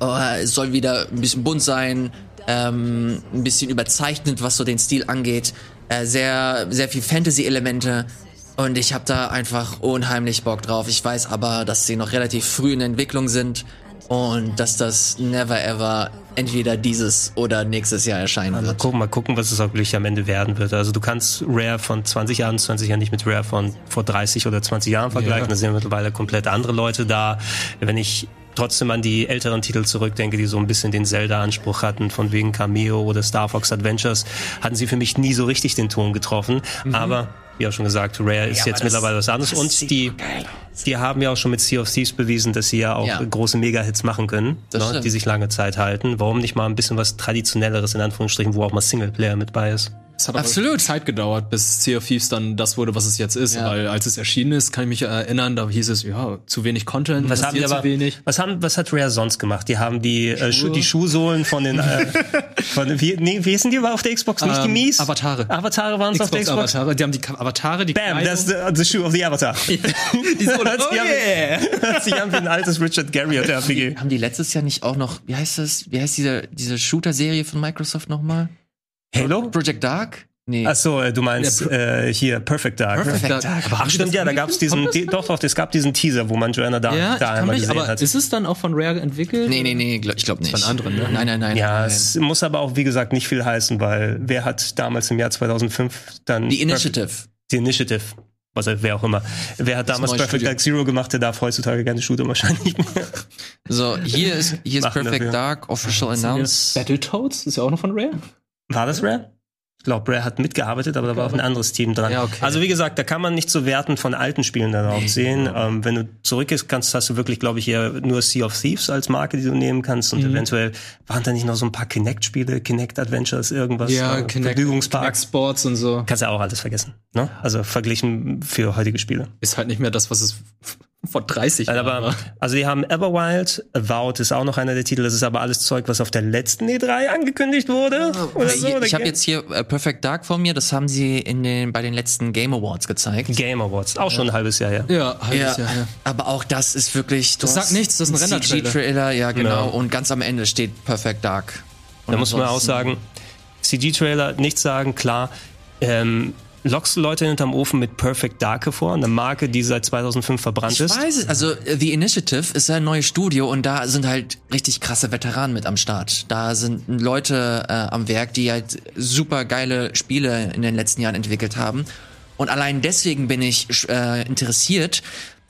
Oh, es soll wieder ein bisschen bunt sein, ähm, ein bisschen überzeichnet, was so den Stil angeht. Äh, sehr, sehr viel Fantasy-Elemente. Und ich habe da einfach unheimlich Bock drauf. Ich weiß aber, dass sie noch relativ früh in der Entwicklung sind und dass das never ever entweder dieses oder nächstes Jahr erscheinen Mal wird. gucken, mal gucken, was es auch wirklich am Ende werden wird. Also du kannst Rare von 20 Jahren, 20 Jahren nicht mit Rare von vor 30 oder 20 Jahren vergleichen. Ja. Da sind mittlerweile komplett andere Leute da. Wenn ich trotzdem an die älteren Titel zurückdenke, die so ein bisschen den Zelda-Anspruch hatten, von wegen Cameo oder Star Fox Adventures, hatten sie für mich nie so richtig den Ton getroffen. Aber wie auch schon gesagt, Rare ist Ja, jetzt mittlerweile was anderes. Und die, die haben ja auch schon mit Sea of Thieves bewiesen, dass sie ja auch Ja. große Mega-Hits machen können, ne, die sich lange Zeit halten. Warum nicht mal ein bisschen was Traditionelleres in Anführungsstrichen, wo auch mal Singleplayer mit bei ist? Es hat aber Absolut. Zeit gedauert, bis Sea of Thieves dann das wurde, was es jetzt ist. Ja. Weil als es erschienen ist, kann ich mich erinnern, da hieß es, ja, zu wenig Content, Was haben die aber, zu wenig. was haben, was hat Rare sonst gemacht? Die haben die, äh, Schu die Schuhsohlen von den, äh, von, wie, nee, wie hießen die aber auf der Xbox? Nicht die Ähm, Mies? Avatare. Avatare waren es auf der Xbox? Avatare, die haben die Avatare, die Bam, that's the, the shoe of the Avatar. die so, oh an- yeah. Hört sich an wie ein altes Richard Garriott RPG. Haben die letztes Jahr nicht auch noch, wie heißt das, wie heißt diese, diese Shooter-Serie von Microsoft nochmal? Halo? Project Dark? Nee. Ach so, äh, du meinst Ja, äh, hier Perfect Dark. Perfect ne? Dark. Aber Ach stimmt, das ja, da angekündigt? gab's diesen, das? doch, doch, es gab diesen Teaser, wo man Joanna da, Ja, da einmal mich, gesehen aber hat. ist es dann auch von Rare entwickelt? Nee, nee, nee, ich glaube nicht. Von anderen, ne? Nein, nein, nein. Ja, nein. es muss aber auch, wie gesagt, nicht viel heißen, weil wer hat damals im Jahr 2005 dann... Die Initiative. Die Initiative. Was, wer auch immer. Wer hat damals neue Perfect Studio. Dark Zero gemacht, der darf heutzutage keine Shooter wahrscheinlich mehr. So, hier ist, hier ist Machen Perfect dafür. Dark, Official Announce. Battletoads ist ja auch noch von Rare. War das Rare? Ich glaube, Rare hat mitgearbeitet, aber da war auch ein anderes Team dran. Ja, okay. Also wie gesagt, da kann man nicht so Werten von alten Spielen darauf sehen. Ähm, wenn du zurückgehst kannst, hast du wirklich, glaube ich, eher nur Sea of Thieves als Marke, die du nehmen kannst. Und Mhm. eventuell waren da nicht noch so ein paar Kinect-Spiele, Kinect Adventures, irgendwas, Ja, äh, Kinect, Kinect Vergnügungsparks. Sports und so. Kannst ja auch alles vergessen. Ne? Also verglichen für heutige Spiele. Ist halt nicht mehr das, was es vor 30 Nein, Jahren aber, also die haben Everwild, Avowed ist auch noch einer der Titel, das ist aber alles Zeug, was auf der letzten E3 angekündigt wurde. Oder so. Oder ich habe jetzt hier äh, Perfect Dark vor mir, das haben sie in den, bei den letzten Game Awards gezeigt. Game Awards, auch schon ein halbes Jahr her. Ja, halbes Ja, Jahr her. aber auch das ist wirklich. du Das sagt nichts, das ist ein Render-Trailer. CG-Trailer, ja genau. Ja. Und ganz am Ende steht Perfect Dark. Und Da muss man auch sagen, CG-Trailer, nichts sagen, klar. Ähm, lockst du Leute hinterm Ofen mit Perfect Dark hervor, eine Marke, die seit 2005 verbrannt Ich ist? weiß es. Also The Initiative ist ja ein neues Studio und da sind halt richtig krasse Veteranen mit am Start. Da sind Leute äh, am Werk, die halt super geile Spiele in den letzten Jahren entwickelt haben. Und allein deswegen bin ich äh, interessiert.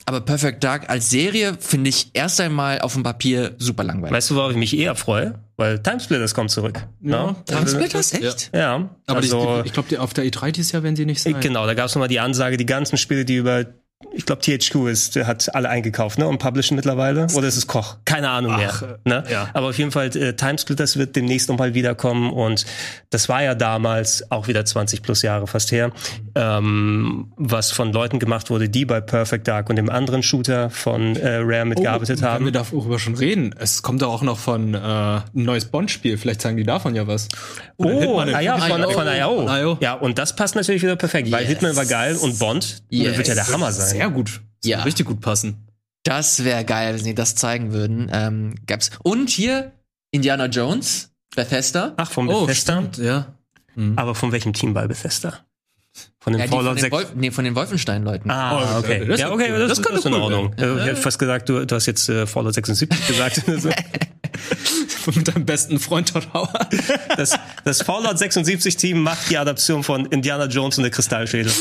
Aber Perfect Dark als Serie finde ich erst einmal auf dem Papier super langweilig. Weißt du, worauf ich mich eher freue? Weil Timesplitters kommt zurück. Ja, Ne? Timesplitters? Echt? Ja, Aber also, die, ich glaube, auf der E3 dieses Jahr werden sie nicht sein. genau, da gab es nochmal die Ansage, die ganzen Spiele, die über ich glaube, THQ ist, hat alle eingekauft, ne? Und publishen mittlerweile. Oder ist es Koch? Keine Ahnung mehr. Ne? ja. Aber auf jeden Fall, äh, Timesplitters wird demnächst nochmal wiederkommen. Und das war ja damals auch wieder 20 plus Jahre fast her, ähm, was von Leuten gemacht wurde, die bei Perfect Dark und dem anderen Shooter von äh, Rare mitgearbeitet Wenn haben. wir darüber schon reden. Es kommt da auch noch von äh, ein neues Bond-Spiel. Vielleicht zeigen die davon ja was. Oder Oh, Hitman ah ja, von, IO. von IO. Von IO. Ja, und das passt natürlich wieder perfekt, weil Yes. Hitman war geil und Bond Yes. wird ja der Hammer sein. Sehr gut. Das Ja. Richtig gut passen. Das wäre geil, wenn sie das zeigen würden. Ähm, gab's. Und hier Indiana Jones, Bethesda. Ach, vom Oh, Bethesda? stimmt, ja. Aber von welchem Team bei Bethesda? Von dem Ja, Fallout den, 6. Wolf, nee, von den Wolfenstein-Leuten. Ah, Oh, okay. das ja, ist okay, das, Das das, ist in Ordnung. werden. Ich hätte fast gesagt, du, du hast jetzt äh, Fallout 76 gesagt. Mit deinem besten Freund Todd Howard. das, das Fallout 76 Team macht die Adaption von Indiana Jones und der Kristallschädel.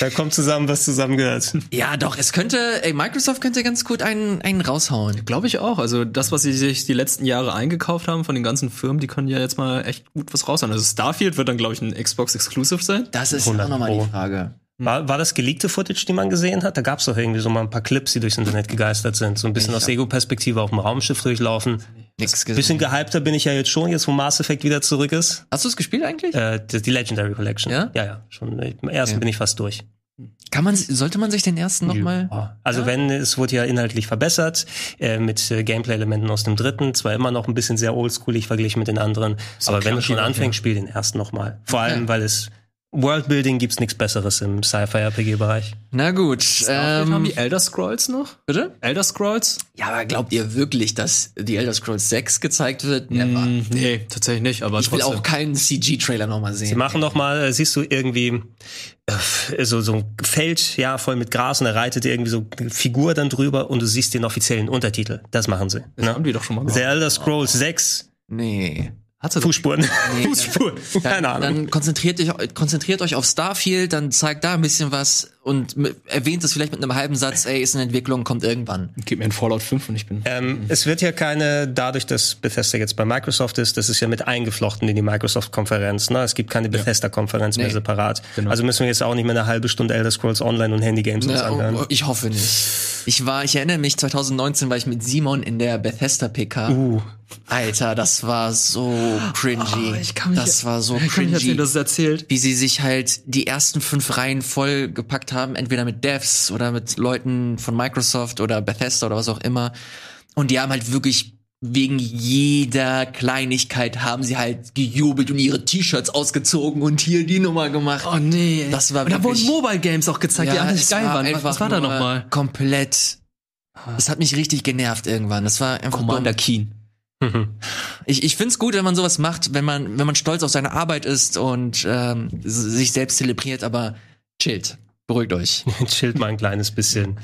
Da kommt zusammen, was zusammengehört. Ja, doch, es könnte, ey, Microsoft könnte ganz gut einen, einen raushauen. Glaube ich auch. Also das, was sie sich die letzten Jahre eingekauft haben von den ganzen Firmen, die können ja jetzt mal echt gut was raushauen. Also Starfield wird dann, glaube ich, ein Xbox Exclusive sein. Das ist 100 auch nochmal die Frage. War, war das geleakte Footage, die man gesehen hat? Da gab es doch irgendwie so mal ein paar Clips, die durchs Internet gegeistert sind. So ein bisschen aus Ego-Perspektive auf dem Raumschiff durchlaufen. Nix gesehen. Bisschen gehypter bin ich ja jetzt schon, jetzt wo Mass Effect wieder zurück ist. Hast du es gespielt eigentlich? Äh, die, Legendary Collection. Ja? Ja, ja. Schon, äh, im ersten Ja. bin ich fast durch. Kann man, sollte man sich den ersten nochmal? Ja. Also wenn, es wurde ja inhaltlich verbessert, äh, mit äh, Gameplay-Elementen aus dem dritten, zwar immer noch ein bisschen sehr oldschoolig verglichen mit den anderen, aber wenn du schon anfängst, spiel den ersten nochmal. Vor allem, weil es Worldbuilding gibt's nichts Besseres im Sci-Fi-RPG-Bereich. Na gut. Ähm, haben die Elder Scrolls noch? bitte? Elder Scrolls? Ja, aber glaubt ihr wirklich, dass die Elder Scrolls 6 gezeigt wird? Never. Mm, nee, tatsächlich nicht, aber Ich will trotzdem. auch keinen CG-Trailer nochmal sehen. Sie machen noch mal, äh, siehst du irgendwie äh, so, so ein Feld, ja, voll mit Gras und da reitet irgendwie so eine Figur dann drüber und du siehst den offiziellen Untertitel. Das machen sie. das Ne? haben die doch schon mal The gemacht. Elder Scrolls 6, Nee. Hat. Fußspuren. Nee, Fußspuren. Dann, Keine Ahnung. dann konzentriert, euch, konzentriert euch auf Starfield, dann zeigt da ein bisschen was und erwähnt es vielleicht mit einem halben Satz, ey, ist in Entwicklung, kommt irgendwann. Gib mir ein Fallout 5 und ich bin. Ähm, es wird ja keine, dadurch, dass Bethesda jetzt bei Microsoft ist, das ist ja mit eingeflochten in die Microsoft-Konferenz. Ne? Es gibt keine Bethesda-Konferenz mehr Nee. separat. Genau. Also müssen wir jetzt auch nicht mehr eine halbe Stunde Elder Scrolls Online und Handy-Games uns Ja, anhören. oh, ich hoffe nicht. Ich war, ich erinnere mich, 2019 war ich mit Simon in der Bethesda PK. Uh. Alter, das war so cringy. das war so ich kann mich erzählen, cringy. dass es erzählt. wie sie sich halt die ersten fünf Reihen voll haben, entweder mit Devs oder mit Leuten von Microsoft oder Bethesda oder was auch immer. Und die haben halt wirklich wegen jeder Kleinigkeit haben sie halt gejubelt und ihre T-Shirts ausgezogen und hier die Nummer gemacht. Oh nee. Das war und da wurden Mobile Games auch gezeigt, die Ja, eigentlich es geil war waren. einfach Was war da nochmal? Komplett. Das hat mich richtig genervt irgendwann. Das war einfach Commander. Keen. Ich, ich find's gut, wenn man sowas macht, wenn man, wenn man stolz auf seine Arbeit ist und ähm, sich selbst zelebriert, aber chillt. Beruhigt euch. Chillt mal ein kleines bisschen.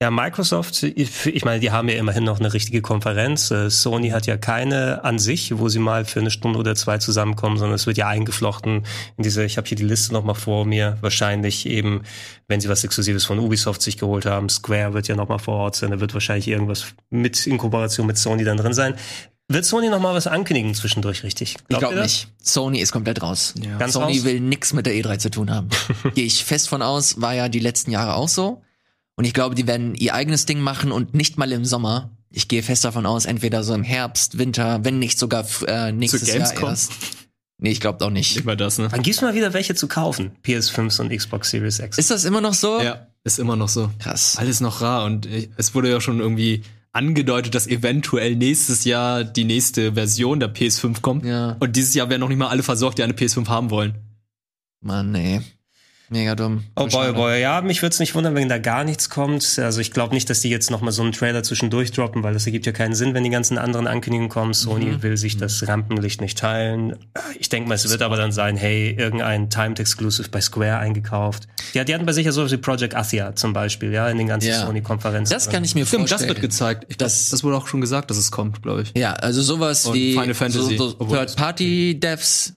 Ja, Microsoft, ich meine, die haben ja immerhin noch eine richtige Konferenz. Äh, Sony hat ja keine an sich, wo sie mal für eine Stunde oder zwei zusammenkommen, sondern es wird ja eingeflochten in diese, ich habe hier die Liste noch mal vor mir, wahrscheinlich eben, wenn sie was Exklusives von Ubisoft sich geholt haben, Square wird ja noch mal vor Ort sein, da wird wahrscheinlich irgendwas mit in Kooperation mit Sony dann drin sein. Wird Sony noch mal was ankündigen zwischendurch, richtig? Ich Glaubt glaube ihr das? nicht. Sony ist komplett raus. Ja. Ganz Sony raus? will nix mit der E3 zu tun haben. Gehe ich fest von aus, war ja die letzten Jahre auch so. Und ich glaube, die werden ihr eigenes Ding machen und nicht mal im Sommer. Ich gehe fest davon aus, entweder so im Herbst, Winter, wenn nicht sogar äh, nächstes Jahr Gamescom? erst. Nee, ich glaube auch nicht. Immer das, ne? Wann gibt's mal wieder welche zu kaufen? PS5s und Xbox Series X. Ist das immer noch so? Ja, ist immer noch so. Krass. Alles noch rar und ich, es wurde ja schon irgendwie angedeutet, dass eventuell nächstes Jahr die nächste Version der PS5 kommt. Ja. Und dieses Jahr werden noch nicht mal alle versorgt, die eine PS5 haben wollen. Mann, ey. Mega dumm. Oh boy, oh boy, ja, mich würde es nicht wundern, wenn da gar nichts kommt. Also ich glaube nicht, dass die jetzt noch mal so einen Trailer zwischendurch droppen, weil das ergibt ja keinen Sinn, wenn die ganzen anderen Ankündigungen kommen. Sony Mhm. will sich das Rampenlicht nicht teilen. Ich denke mal, es wird aber dann sein, hey, irgendein Timed Exclusive bei Square eingekauft. Ja, die hatten bei sich ja sowas wie Project Athia zum Beispiel, ja, in den ganzen Ja. Sony-Konferenzen. Das kann ich mir Stimmt, vorstellen. das wird gezeigt. Ich, das, Das- das wurde auch schon gesagt, dass es kommt, glaube ich. Ja, also sowas Und wie Final Fantasy. so, so Third-Party-Devs.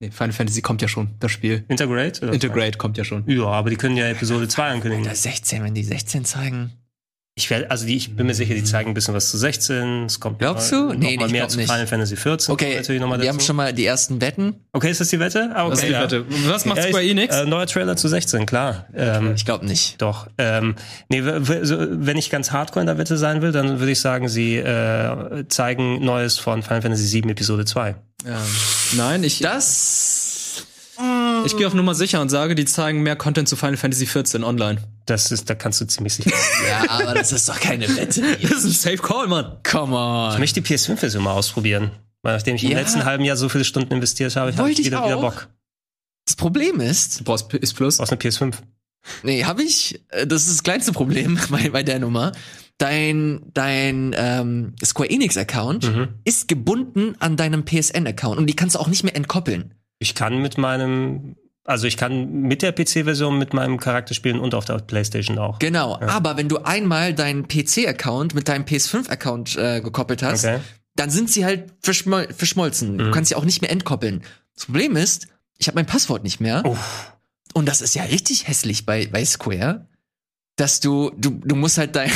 Nee, Final Fantasy kommt ja schon, das Spiel. Integrate? Oder? Integrate kommt ja schon. Ja, aber die können ja Episode 2 ankündigen. Alter, 16, wenn die 16 zeigen. Ich werde, also die, ich bin mir sicher, die zeigen ein bisschen was zu 16. Es kommt Glaubst noch, du? Noch Nee, mal ich mehr zu nicht. Final Fantasy 14. Okay, natürlich noch mal wir dazu. haben schon mal die ersten Wetten. Okay, ist das die Wette? Ah, okay, Was, ist die ja. Wette? Was macht Ja, Square Enix? Äh, neuer Trailer zu 16, klar. Ähm, Ich glaube nicht. doch. Ähm, nee, wenn ich ganz hardcore in der Wette sein will, dann würde ich sagen, sie äh, zeigen Neues von Final Fantasy 7 Episode 2. Ähm, nein, ich, Das. ich gehe auf Nummer sicher und sage, die zeigen mehr Content zu Final Fantasy 14 online. Das ist, da kannst du ziemlich sicher. Ja, aber das ist doch keine Wette. Das ist ein Safe Call, Mann. Come ich on. möchte die PS5-Version mal ausprobieren. Weil nachdem ich im Ja. letzten halben Jahr so viele Stunden investiert habe, habe ich ich wieder, wieder. Bock. Das Problem ist, Du brauchst PS Plus. Aus einer PS5. nee, habe ich, äh, das ist das kleinste Problem bei, bei der Nummer. Dein, dein ähm, Square Enix-Account Mhm. ist gebunden an deinem PSN-Account und die kannst du auch nicht mehr entkoppeln. Ich kann mit meinem, also ich kann mit der PC-Version mit meinem Charakter spielen und auf der Playstation auch. Genau, aber wenn du einmal deinen PC-Account mit deinem PS5-Account äh, gekoppelt hast, Okay. dann sind sie halt verschmol verschmolzen. Du kannst sie auch nicht mehr entkoppeln. Das Problem ist, ich habe mein Passwort nicht mehr. Und das ist ja richtig hässlich bei, bei Square, dass du, du, du musst halt dein,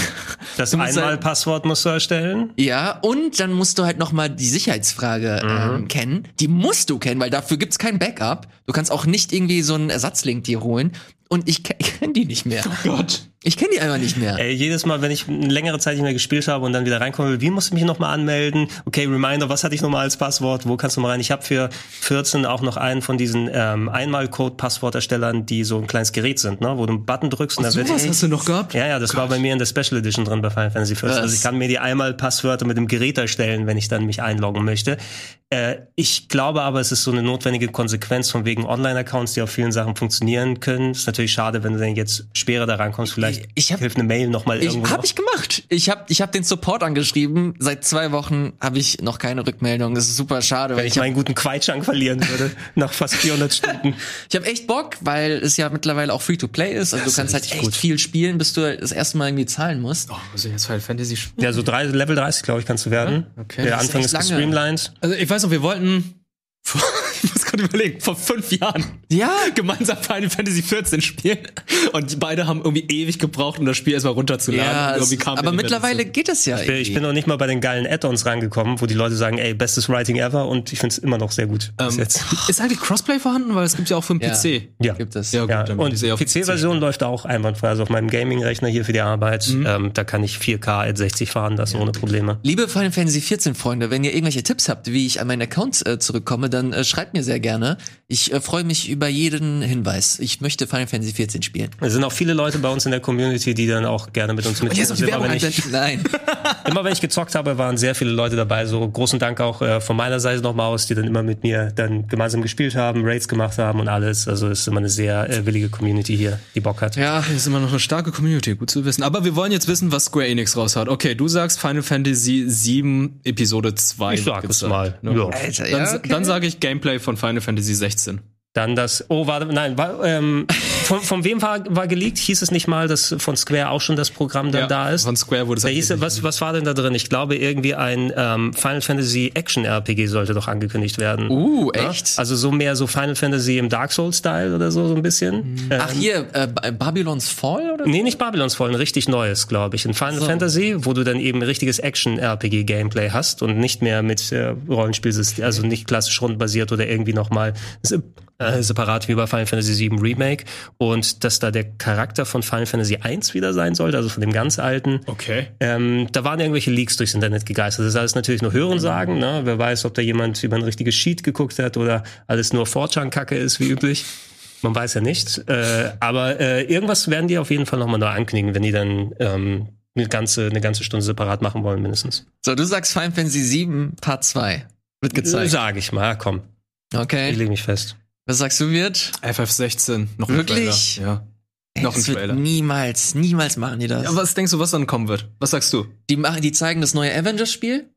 Das Du musst halt- Einmal-Passwort musst du erstellen. ja, und dann musst du halt noch mal die Sicherheitsfrage ähm, kennen. Die musst du kennen, weil dafür gibt's kein Backup. Du kannst auch nicht irgendwie so einen Ersatzlink dir holen. Und ich, ich kenne die nicht mehr. Gott. Ich kenne die einfach nicht mehr. Ey, jedes Mal, wenn ich eine längere Zeit nicht mehr gespielt habe und dann wieder reinkommen will, wie muss ich mich nochmal anmelden? Okay, Reminder, was hatte ich nochmal als Passwort? Wo kannst du mal rein? Ich habe für 14 auch noch einen von diesen ähm, Einmal-Code-Passworterstellern, die so ein kleines Gerät sind, ne? wo du einen Button drückst und dann wird... Sowas hast du noch gehabt? Ja, ja, das war bei mir in der Special Edition drin bei Final Fantasy 14. Was? Also ich kann mir die einmal Passwörter mit dem Gerät erstellen, wenn ich dann mich einloggen möchte. Äh, ich glaube aber, es ist so eine notwendige Konsequenz von wegen Online-Accounts, die auf vielen Sachen funktionieren können. Ist natürlich schade, wenn du dann jetzt später da rankommst. Vielleicht Ich- ich hab- hilft eine Mail nochmal Ich irgendwo. habe ich gemacht. Ich habe ich hab den Support angeschrieben. Seit zwei Wochen habe ich noch keine Rückmeldung. Das ist super schade. wenn Weil ich ich habe meinen guten Quaitschang verlieren würde, nach fast 400 Stunden. ich hab echt Bock, weil es ja mittlerweile auch Free-to-Play ist. Also du kannst halt echt viel spielen, bis du das erste Mal irgendwie zahlen musst. Oh, ich jetzt Final Fantasy spielen? Ja, so drei, Level 30, glaube ich, kannst du werden. Okay. Der Das ist Anfang ist lange. gestreamlined. Also ich weiß noch, wir wollten gerade überlegen, vor fünf Jahren Ja. gemeinsam Final Fantasy 14 spielen und die beide haben irgendwie ewig gebraucht, um das Spiel erstmal runterzuladen. Ja, aber mittlerweile dazu. geht es ja. Ich bin noch nicht mal bei den geilen Add-ons rangekommen, wo die Leute sagen, ey, bestes Writing ever und ich finde es immer noch sehr gut bis Ähm, jetzt. Ist eigentlich Crossplay vorhanden? Weil es gibt ja auch für den Ja. PC. Ja. Gibt es. Ja, gut, Ja, und auf PC-Version läuft auch einwandfrei. Also auf meinem Gaming-Rechner hier für die Arbeit, Mhm. ähm, da kann ich 4K at 60 fahren lassen ohne Probleme. Liebe Final Fantasy 14 Freunde, wenn ihr irgendwelche Tipps habt, wie ich an meinen Account äh, zurückkomme, dann äh, schreibt mir sehr gerne. Ich äh, freue mich über jeden Hinweis. Ich möchte Final Fantasy 14 spielen. Es sind auch viele Leute bei uns in der Community, die dann auch gerne mit uns jetzt mitspielen. die immer, wenn ich, Nein. immer wenn ich gezockt habe, waren sehr viele Leute dabei. So großen Dank auch äh, von meiner Seite nochmal aus, die dann immer mit mir dann gemeinsam gespielt haben, Raids gemacht haben und alles. Also es ist immer eine sehr äh, willige Community hier, die Bock hat. Ja, ist immer noch eine starke Community, gut zu wissen. Aber wir wollen jetzt wissen, was Square Enix raushaut. Okay, du sagst Final Fantasy 7 Episode 2. Ich sag es mal. Ja. Ja. Alter, Dann, ja, okay. dann sage ich Gameplay von Final Fantasy 16. Dann das, oh, warte, nein, war, ähm, von, von wem war, war geleakt? Hieß es nicht mal, dass von Square auch schon das Programm dann da ist? Von Square wurde es Da hieß, was, was war denn da drin? Ich glaube, irgendwie ein ähm, Final Fantasy Action RPG sollte doch angekündigt werden. Uh, Ja? echt? Also so mehr so Final Fantasy im Dark Souls-Style oder so, so ein bisschen. Äh, Ach hier, äh, Ba- Babylons Fall oder? Nee, nicht Babylons Fall, ein richtig neues, glaube ich. Ein Final Fantasy, wo du dann eben richtiges Action-RPG-Gameplay hast und nicht mehr mit äh, Rollenspielsystem, also nicht klassisch rundenbasiert oder irgendwie nochmal äh, separat wie bei Final Fantasy VII Remake. Und dass da der Charakter von Final Fantasy 1 wieder sein sollte, also von dem ganz alten. Okay. Ähm, da waren irgendwelche Leaks durchs Internet gegeistert. Das ist alles natürlich nur Hörensagen. Ne? Wer weiß, ob da jemand über ein richtiges Sheet geguckt hat oder alles nur 4chan-Kacke ist, wie üblich. Man weiß ja nicht. Äh, aber äh, irgendwas werden die auf jeden Fall nochmal neu ankündigen, wenn die dann ähm, eine, ganze, eine ganze Stunde separat machen wollen, mindestens. So, du sagst Final Fantasy 7 Part 2. Wird gezeigt. Sag ich mal, komm. Ich Okay. lege mich fest. Was sagst du, wird? FF16, noch ein Wirklich? Trailer. Ja. Ey, Noch ein Trailer. Niemals, niemals machen die das. ja. Was denkst du, was dann kommen wird? Was sagst du? die machen, die zeigen das neue Avengers-Spiel.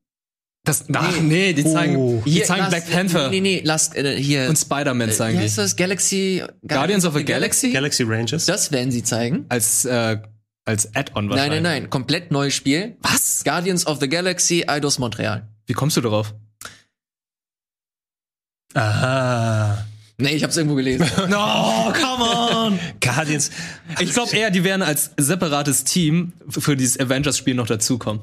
Das, ach nee, die zeigen, Oh. die zeigen Black Panther Nee, nee, lass äh, hier. und Spider-Man äh, zeigen wie die. heißt das? Galaxy. Guardians of the Galaxy? Galaxy Rangers. Das werden sie zeigen. Als, äh, als Add-on Nein, wahrscheinlich. nein, nein. Komplett neues Spiel. Was? Guardians of the Galaxy, Eidos Montreal. Wie kommst du darauf? Aha. Nee, ich hab's irgendwo gelesen. No, come on! Guardians. Ich glaube eher, die werden als separates Team für dieses Avengers-Spiel noch dazukommen.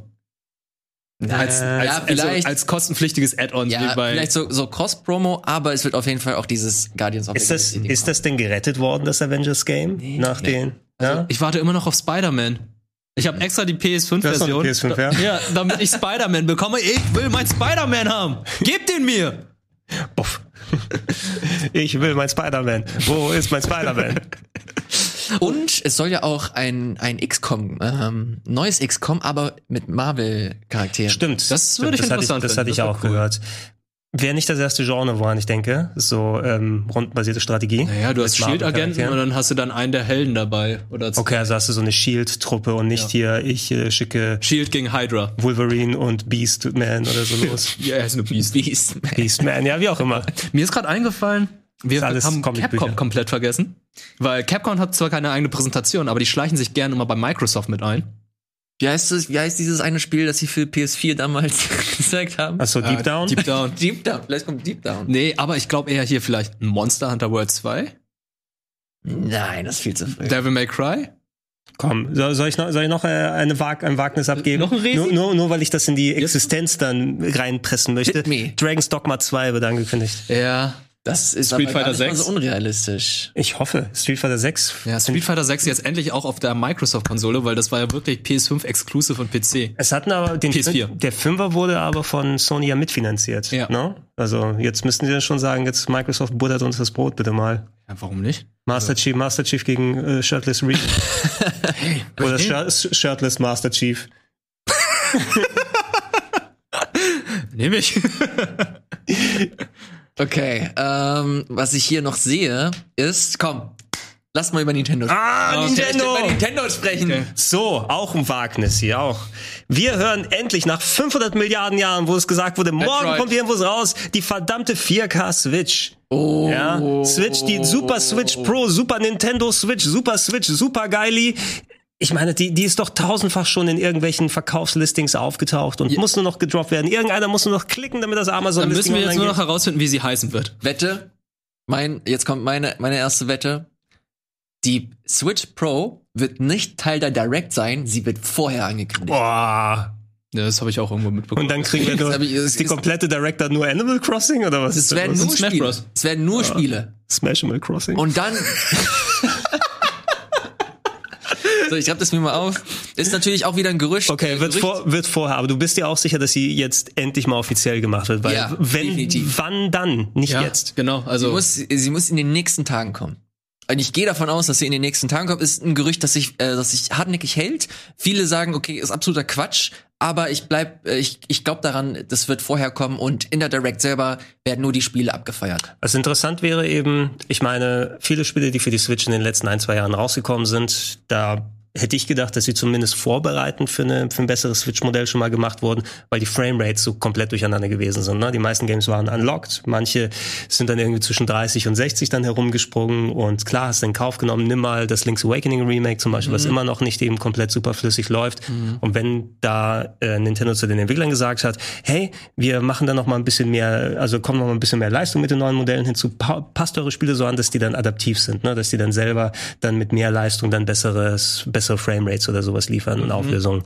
Als, als, ja, vielleicht- also als kostenpflichtiges Add-on ja, vielleicht so, so Cross-Promo, aber es wird auf jeden Fall auch dieses Guardians of Ist the das, Galaxy. ist das denn gerettet worden, das Avengers Game? Nach nee. den. Ja? Ich warte immer noch auf Spider-Man. Ich habe extra die Du hast noch PS5-Version. eine PS5, ja? ja, damit ich Spider-Man bekomme. Ich will mein Spider-Man haben. Gebt den mir! Uff. Ich will mein Spider-Man. Wo ist mein Spider-Man? Und es soll ja auch ein, ein XCOM, ähm, neues XCOM, aber mit Marvel-Charakteren. Stimmt. Das würde ich das hatte ich, interessant das hatte ich auch cool. gehört. Wäre nicht das erste Genre, woran ich denke. So ähm, rundenbasierte Strategie. Naja, du hast Shield-Agenten und dann hast du dann einen der Helden dabei. Oder. Okay, also hast du so eine Shield-Truppe und nicht hier, ich äh, schicke Shield gegen Hydra. Wolverine und Beastman oder so los. Ja, er ist eine Beast. Beast. Beastman, ja, wie auch immer. Mir ist gerade eingefallen, wir haben. Capcom komplett vergessen. Weil Capcom hat zwar keine eigene Präsentation, aber die schleichen sich gerne immer bei Microsoft mit ein. Wie heißt das, wie heißt dieses eine Spiel, das sie für PS4 damals gezeigt haben? Achso, Deep Äh, Down? Deep Down. Deep Down, vielleicht kommt Deep Down. Nee, aber ich glaube eher hier vielleicht Monster Hunter World 2. Nein, das ist viel zu früh. Devil May Cry. Komm, soll, soll ich noch, soll ich noch äh, eine Wag ein Wagnis abgeben? Noch ein Resi? nur, nur, nur weil ich das in die Existenz dann reinpressen möchte. Hit me. Dragon's Dogma 2 wird angekündigt. Ja. Das ist Street aber gar Fighter nicht mal 6. so unrealistisch. Ich hoffe, Street Fighter 6. Ja, Street Fighter 6 jetzt endlich auch auf der Microsoft-Konsole, weil das war ja wirklich PS5 Exclusive und PC. Es hatten aber den PS4. der Fünfer wurde aber von Sony ja mitfinanziert. Ja. Ne? Also jetzt müssten sie schon sagen, jetzt Microsoft buttert uns das Brot bitte mal. Ja, warum nicht? Master Chief, Master Chief gegen äh, Shirtless Reed. Oder okay. Shir Shirtless Master Chief. Nehme ich. Okay, ähm, was ich hier noch sehe, ist, komm, lass mal über Nintendo sprechen. Ah, Ich möchte über Nintendo sprechen. Okay. So, auch ein Wagnis hier auch. Wir hören endlich nach 500 Milliarden Jahren, wo es gesagt wurde, morgen right. kommt irgendwas raus, die verdammte 4K Switch. Oh. Ja, Switch, die Super Switch Pro, Super Nintendo Switch, Super Switch, Super Geili. Ich meine, die, die ist doch tausendfach schon in irgendwelchen Verkaufslistings aufgetaucht und muss nur noch gedroppt werden. Irgendeiner muss nur noch klicken, damit das Dann Amazon müssen wir jetzt nur noch herausfinden, wie sie heißen wird. Wette, mein, jetzt kommt meine, meine erste Wette. Die Switch Pro wird nicht Teil der Direct sein, sie wird vorher angekündigt. Boah. Ja, das habe ich auch irgendwo mitbekommen. Und dann kriegen wir Das nur ich- das die ist- komplette Director nur Animal Crossing oder was? Es ist werden das? nur Smash Spiele. Bros. Es werden nur Spiele. Smash Animal Crossing. Und dann. so, ich schreib das mir mal auf. Ist natürlich auch wieder ein Gerücht. Okay, wird, Gerücht. vor, wird vorher, aber du bist dir auch sicher, dass sie jetzt endlich mal offiziell gemacht wird, weil Ja, wenn, definitiv. wann dann, nicht ja, jetzt. Genau, Sie also muss, sie muss in den nächsten Tagen kommen. Und ich gehe davon aus, dass sie in den nächsten Tagen kommt. Ist ein Gerücht, das sich, äh, das sich hartnäckig hält. Viele sagen, okay, ist absoluter Quatsch. Aber ich bleib, äh, ich, ich glaube daran, das wird vorher kommen und in der Direct selber werden nur die Spiele abgefeiert. Was interessant wäre eben, ich meine, viele Spiele, die für die Switch in den letzten ein, zwei Jahren rausgekommen sind, da hätte ich gedacht, dass sie zumindest vorbereitend für, eine, für ein besseres Switch-Modell schon mal gemacht wurden, weil die Framerates so komplett durcheinander gewesen sind. Ne? Die meisten Games waren unlocked, manche sind dann irgendwie zwischen 30 und 60 dann herumgesprungen und klar, hast du in Kauf genommen, nimm mal das Link's Awakening Remake zum Beispiel, was immer noch nicht eben komplett super flüssig läuft. Und wenn da äh, Nintendo zu den Entwicklern gesagt hat, hey, wir machen da noch mal ein bisschen mehr, also kommen noch mal ein bisschen mehr Leistung mit den neuen Modellen hinzu, pa passt eure Spiele so an, dass die dann adaptiv sind, ne? dass die dann selber dann mit mehr Leistung dann besseres, bessere Framerates oder sowas liefern und Auflösungen.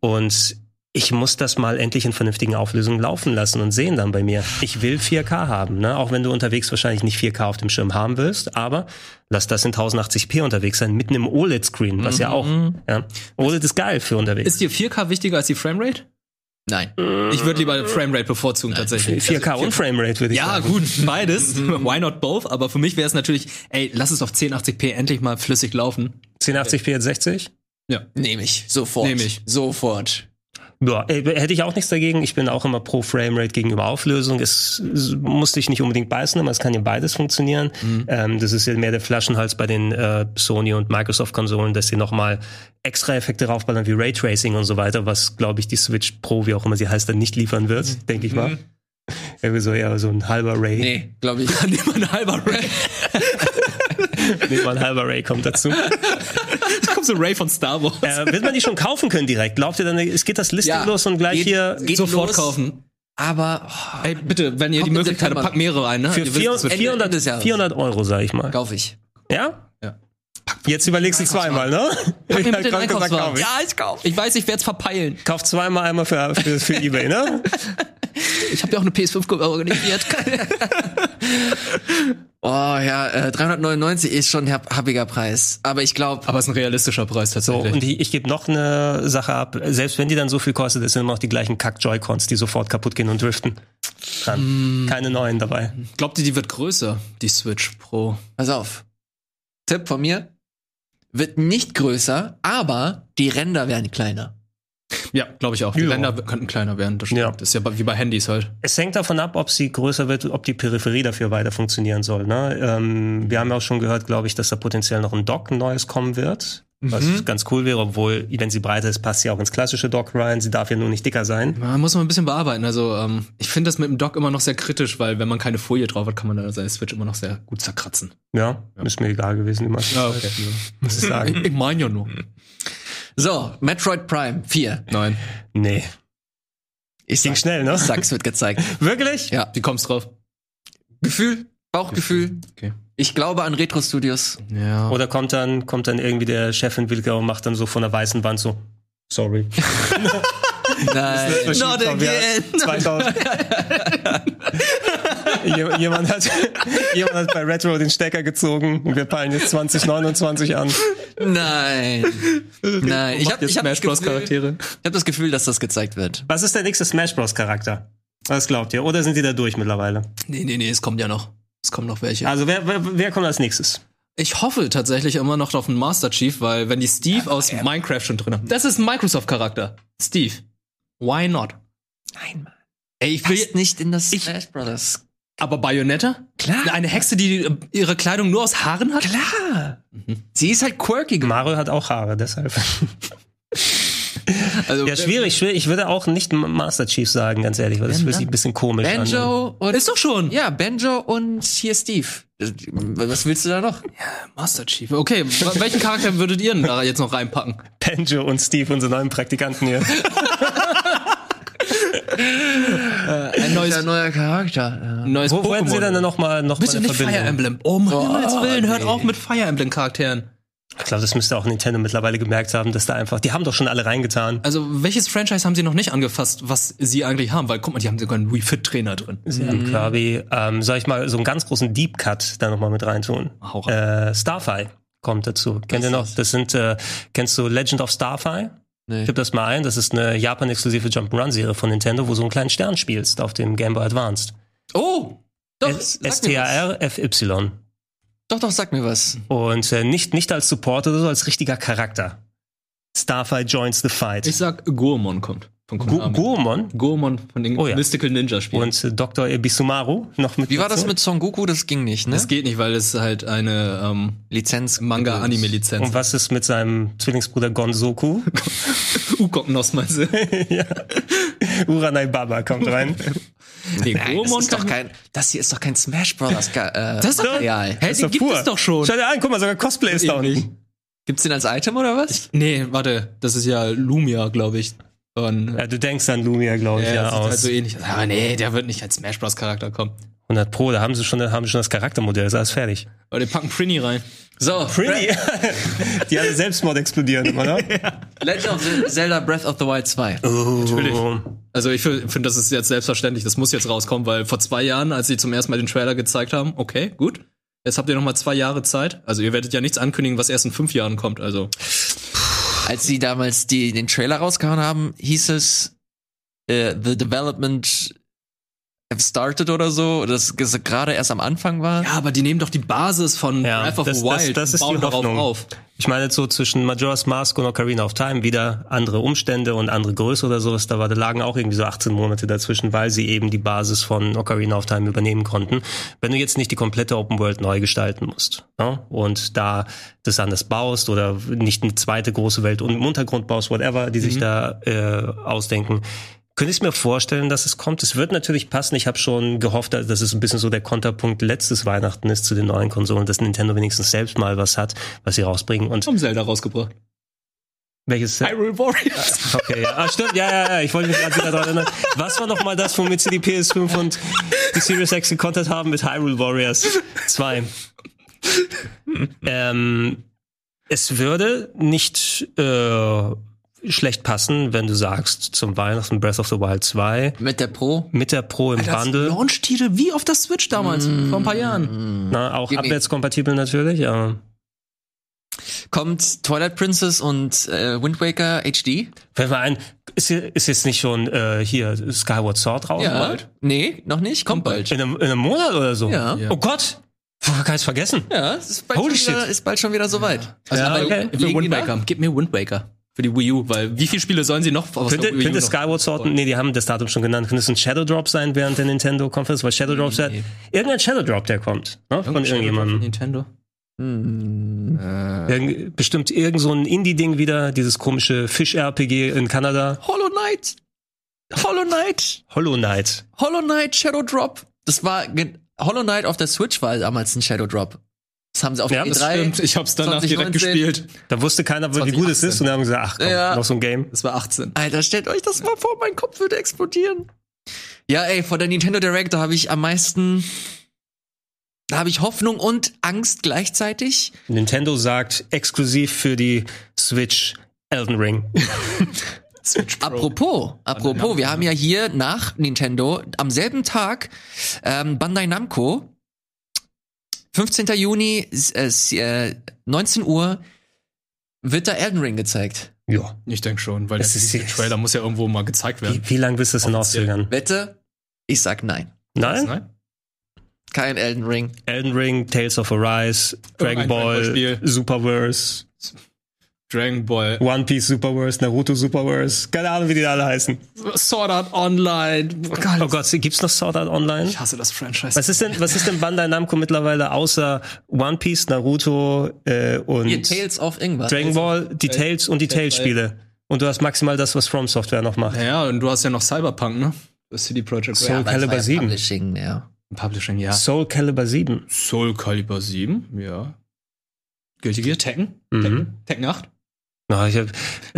Und ich muss das mal endlich in vernünftigen Auflösungen laufen lassen und sehen dann bei mir. Ich will 4K haben, ne? auch wenn du unterwegs wahrscheinlich nicht 4K auf dem Schirm haben willst, aber lass das in 1080p unterwegs sein, mit einem OLED-Screen, was ja auch, ja. OLED ist geil für unterwegs. ist dir 4K wichtiger als die Framerate? Nein. Ich würde lieber Framerate bevorzugen tatsächlich. 4K und Framerate würde ich Ja, sagen. gut, beides. Why not both? Aber für mich wäre es natürlich, ey, lass es auf 1080p endlich mal flüssig laufen. 1080p jetzt 60? Ja. Nehme ich. Sofort. Nehm ich. Sofort. Ja, äh, hätte ich auch nichts dagegen. Ich bin auch immer pro Framerate gegenüber Auflösung. Es, es muss dich nicht unbedingt beißen, aber es kann ja beides funktionieren. Ähm, das ist ja mehr der Flaschenhals bei den äh, Sony und Microsoft-Konsolen, dass sie nochmal extra Effekte raufballern wie Raytracing und so weiter, was, glaube ich, die Switch Pro, wie auch immer sie heißt, dann nicht liefern wird, denke ich mal. Irgendwie so eher so ein halber Ray. Nee, glaube ich. Nimm mal ein halber Ray. Nee, mal ein halber Ray kommt dazu. So Ray von Star Wars. äh, wird man die schon kaufen können direkt? Glaubt ihr dann, es geht das Listing Ja, los und gleich geht- hier geht Sofort los. kaufen. Aber oh, Ey, bitte, wenn ihr die Möglichkeit habt, packt mehrere ein, ne? für wisst, vier, Ende- 400, Ende des Jahres. 400 Euro, sag ich mal. kaufe ich. Ja? Ja. Jetzt überlegst du zweimal, ne? mir Ja, bitte den kauf ich. Ja, ich kaufe. Ich weiß, ich werde es verpeilen. Kauf zweimal einmal für, für, für Ebay, ne? Ich habe ja auch eine PS5 organisiert. Oh ja, äh, 399 ist schon ein happiger Preis. Aber ich glaube, Aber es ist ein realistischer Preis So, tatsächlich. und ich, ich gebe noch eine Sache ab. Selbst wenn die dann so viel kostet, es sind immer noch die gleichen Kack-Joy-Cons, die sofort kaputt gehen und driften. Kann. Keine neuen dabei. Glaubt ihr, die wird größer, die Switch Pro? pass auf. Tipp von mir. Wird nicht größer, aber die Ränder werden kleiner. Ja, glaube ich auch. Die Ja. Ränder könnten kleiner werden. Das. Ja. das ist ja wie bei Handys halt. Es hängt davon ab, ob sie größer wird, ob die Peripherie dafür weiter funktionieren soll. Ne? Ähm, wir haben ja auch schon gehört, glaube ich, dass da potenziell noch ein Dock ein neues kommen wird. Was ganz cool wäre, obwohl, wenn sie breiter ist, passt sie auch ins klassische Dock rein. Sie darf ja nur nicht dicker sein. Man muss man ein bisschen bearbeiten. Also ähm, ich finde das mit dem Dock immer noch sehr kritisch, weil wenn man keine Folie drauf hat, kann man da seine Switch immer noch sehr gut zerkratzen. Ja, ist mir egal gewesen, meiste Ja, okay. muss ich sagen. Ich meine ja nur. So, Metroid Prime 4. Nein. Nee. Ich Ging sag, schnell, ne? ich sag's wird gezeigt. Wirklich? Ja. Wie kommst drauf? Gefühl, Bauchgefühl. Okay. Ich glaube an Retro Studios. Ja. Oder kommt dann, kommt dann irgendwie der Chefentwickler und macht dann so von der weißen Wand so, sorry. Nein. Not again. 2000. Je- Jemand hat, jemand hat bei Retro den Stecker gezogen und wir peilen jetzt 2029 an. Nein. Nein. Ich habe hab das, Smash Bros. Gefühl- Charaktere. ich hab das Gefühl, dass das gezeigt wird. Was ist der nächste Smash Bros. Charakter? Was glaubt ihr? Oder sind die da durch mittlerweile? Nee, nee, nee, es kommt ja noch. Es kommen noch welche. Also wer, wer, wer kommt als nächstes? Ich hoffe tatsächlich immer noch auf einen Master Chief, weil wenn die Steve aus Minecraft schon drin haben. Das ist ein Microsoft-Charakter. Steve. Why not? Nein, Mann. Ey, ich will. Nicht in das Smash Brothers. Aber Bayonetta? Klar. Eine Hexe, die äh, ihre Kleidung nur aus Haaren hat? Klar. Sie ist halt quirky. Mario hat auch Haare, deshalb. Also, Ja, schwierig, schwierig. Ich würde auch nicht Master Chief sagen, ganz ehrlich, weil das fühlt sich dann? ein bisschen komisch an. Banjo und Ist doch schon. ja, Banjo und hier Steve. Was willst du da noch? Master Chief. Okay, welchen Charakter würdet ihr denn da jetzt noch reinpacken? Banjo und Steve, unsere neuen Praktikanten hier. Ein neues, Der neuer Charakter. neues Wo wollen Sie Pokémon. denn noch mal, noch mal eine nicht Fire Verbindung? Emblem. Um Himmels Willen, hört nee. auf mit Fire Emblem Charakteren. Ich glaube, das müsste auch Nintendo mittlerweile gemerkt haben, dass da einfach, die haben doch schon alle reingetan. Also, welches Franchise haben sie noch nicht angefasst, was sie eigentlich haben? Weil, guck mal, die haben sogar einen Wii Fit Trainer drin. Sie haben Kirby, ähm, soll ich mal so einen ganz großen Deep Cut da noch mal mit reintun? Hau rein. Äh, Starfy kommt dazu. Kennt ihr noch? das? Das sind, äh, kennst du Legend of Starfy? Nee. Gib das mal ein. Das ist eine Japan-exklusive Jump'n'Run-Serie von Nintendo, wo du so einen kleinen Stern spielst auf dem Game Boy Advanced. Oh! Doch. S-T-A-R-F-Y. Doch, doch, sag mir was. Und äh, nicht, nicht als Support oder so, als richtiger Charakter. Starfy joins the fight. Ich sag, Goemon kommt. Von Konami. Goemon Goemon von den Oh ja. Mystical Ninja Spielen. und äh, Dr. Ebisumaru noch mit Wie war das dazu. mit Son Goku? Das ging nicht, ne? Das geht nicht, weil es halt eine ähm, Lizenz. Manga-Anime-Lizenz Und was ist mit seinem Zwillingsbruder Gonzoku? Ukok-Nos meinst du? ja. Uranai Baba kommt rein. Nee, Nein, das ist doch kein, das hier ist doch kein Smash Bros. Ga- Äh, Das ist doch- Material. Hä, den gibt es doch schon. Schau dir an, guck mal, sogar Cosplay ist da Ähnlich. unten. Gibt's den als Item oder was? Nee, warte, das ist ja Lumia, glaube ich. Von, Ja, du denkst an Lumia, glaube ich, ja, ja, sieht aus. halt so ähnlich. Aber nee, der wird nicht als Smash Bros. Charakter kommen. 100 Pro, da haben sie schon, haben sie schon das Charaktermodell, ist alles fertig. Aber die packen Prinny rein. So, Pretty. Die alle Selbstmord explodieren, oder? Legend of Zelda Breath of the Wild 2. Oh. Also ich finde, das ist jetzt selbstverständlich, das muss jetzt rauskommen, weil vor zwei Jahren, als sie zum ersten Mal den Trailer gezeigt haben, okay, gut. Jetzt habt ihr noch mal zwei Jahre Zeit. Also ihr werdet ja nichts ankündigen, was erst in fünf Jahren kommt. Also Als sie damals die, den Trailer rausgehauen haben, hieß es, äh, the development have started oder so, dass es gerade erst am Anfang war. ja, aber die nehmen doch die Basis von Ja, Breath of das- the das- Wild das und ist bauen die darauf Hoffnung. auf. Ich meine jetzt so zwischen Majora's Mask und Ocarina of Time wieder andere Umstände und andere Größe oder sowas. Da, war, da lagen auch irgendwie so 18 Monate dazwischen, weil sie eben die Basis von Ocarina of Time übernehmen konnten. Wenn du jetzt nicht die komplette Open World neu gestalten musst ne? und da das anders baust oder nicht eine zweite große Welt und im Untergrund baust, whatever, die sich da äh, ausdenken, könnte ich mir vorstellen, dass es kommt. Es wird natürlich passen. Ich habe schon gehofft, dass es ein bisschen so der Konterpunkt letztes Weihnachten ist zu den neuen Konsolen, dass Nintendo wenigstens selbst mal was hat, was sie rausbringen. Und Haben Zelda rausgebracht. welches? Hyrule Warriors. Okay, ja. Ah, stimmt, ja, ja, ja. Ich wollte mich gerade wieder daran erinnern. Was war noch mal das, womit sie die PS5 und die Series X gekontert haben mit Hyrule Warriors 2? ähm, es würde nicht äh, schlecht passen, wenn du sagst, zum Weihnachten Breath of the Wild 2 Mit der Pro. mit der Pro im Das Bundle. Launch-Titel wie auf der Switch damals, vor ein paar Jahren. Na, auch Gib mir- abwärtskompatibel natürlich, ja. Kommt Twilight Princess und äh, Wind Waker HD? Fällt mir ein, ist, hier- ist jetzt nicht schon äh, hier Skyward Sword raus? bald? Nee, noch nicht. Kommt bald. In einem, in einem Monat oder so? Ja. Oh Gott! Kann ich's vergessen. Ja, es ist bald, Holy schon wieder, ist bald schon wieder soweit. Also Ja, aber okay. will Liegen Wind Waker. Gib mir Wind Waker für die Wii U, weil wie viele Spiele sollen sie noch aus Könnte, der Wii U könnte noch- Skyward Sword, nee, die haben das Datum schon genannt, könnte es ein Shadow Drop sein während der Nintendo Conference, weil Shadow Drop ja, irgendein Shadow Drop, der kommt, ne, von Irgendein von irgendjemandem. Nintendo. Hm. Irgend, bestimmt irgend so ein Indie-Ding wieder, dieses komische Fisch-RPG in Kanada. Hollow Knight. Hollow Knight. Hollow Knight. Hollow Knight Shadow Drop. Das war Hollow Knight auf der Switch war damals ein Shadow Drop. Das haben sie auf Ja, der das E3. Stimmt, ich hab's danach direkt 2019. gespielt. Da wusste keiner, wie gut es 2018. ist und dann haben sie gesagt, ach komm, Ja. noch so ein Game. Das war 18. Alter, stellt euch das mal vor, mein Kopf würde explodieren. Ja, ey, vor der Nintendo Direct, da habe ich am meisten, da habe ich Hoffnung und Angst gleichzeitig. Nintendo sagt exklusiv für die Switch Elden Ring. Switch Pro. Apropos, apropos, wir haben ja hier nach Nintendo am selben Tag ähm, Bandai Namco, 15. Juni, äh, äh, 19 Uhr, wird da Elden Ring gezeigt. Ja. Ich denke schon, weil Es der, Trailer muss ja irgendwo mal gezeigt werden. Wie, wie lange willst du das denn Offiziell. auszögern? Wette? Ich sag nein. Nein? Nein? Kein Elden Ring. Elden Ring, Tales of Arise, Dragon Ball. Superverse, Dragon Ball, One Piece Superverse, Naruto Superverse, keine Ahnung, wie die da alle heißen. Sword Art Online. Oh Gott, gibt's noch Sword Art Online? Ich hasse das Franchise. Was ist denn, was ist denn Bandai Namco mittlerweile außer One Piece, Naruto äh, und Hier Tales of irgendwas. Dragon Ball, die Tales und die Tales-Spiele? Und du hast maximal das, was From Software noch macht. Naja, und du hast ja noch Cyberpunk, ne? Das CD Projekt Soul das Calibur ja 7. Publishing, ja. Publishing, ja. Soul Calibur 7. Soul Calibur 7, ja. Guilty Gear, Tekken? Mhm. Tekken? Tekken 8? Oh, ich hab,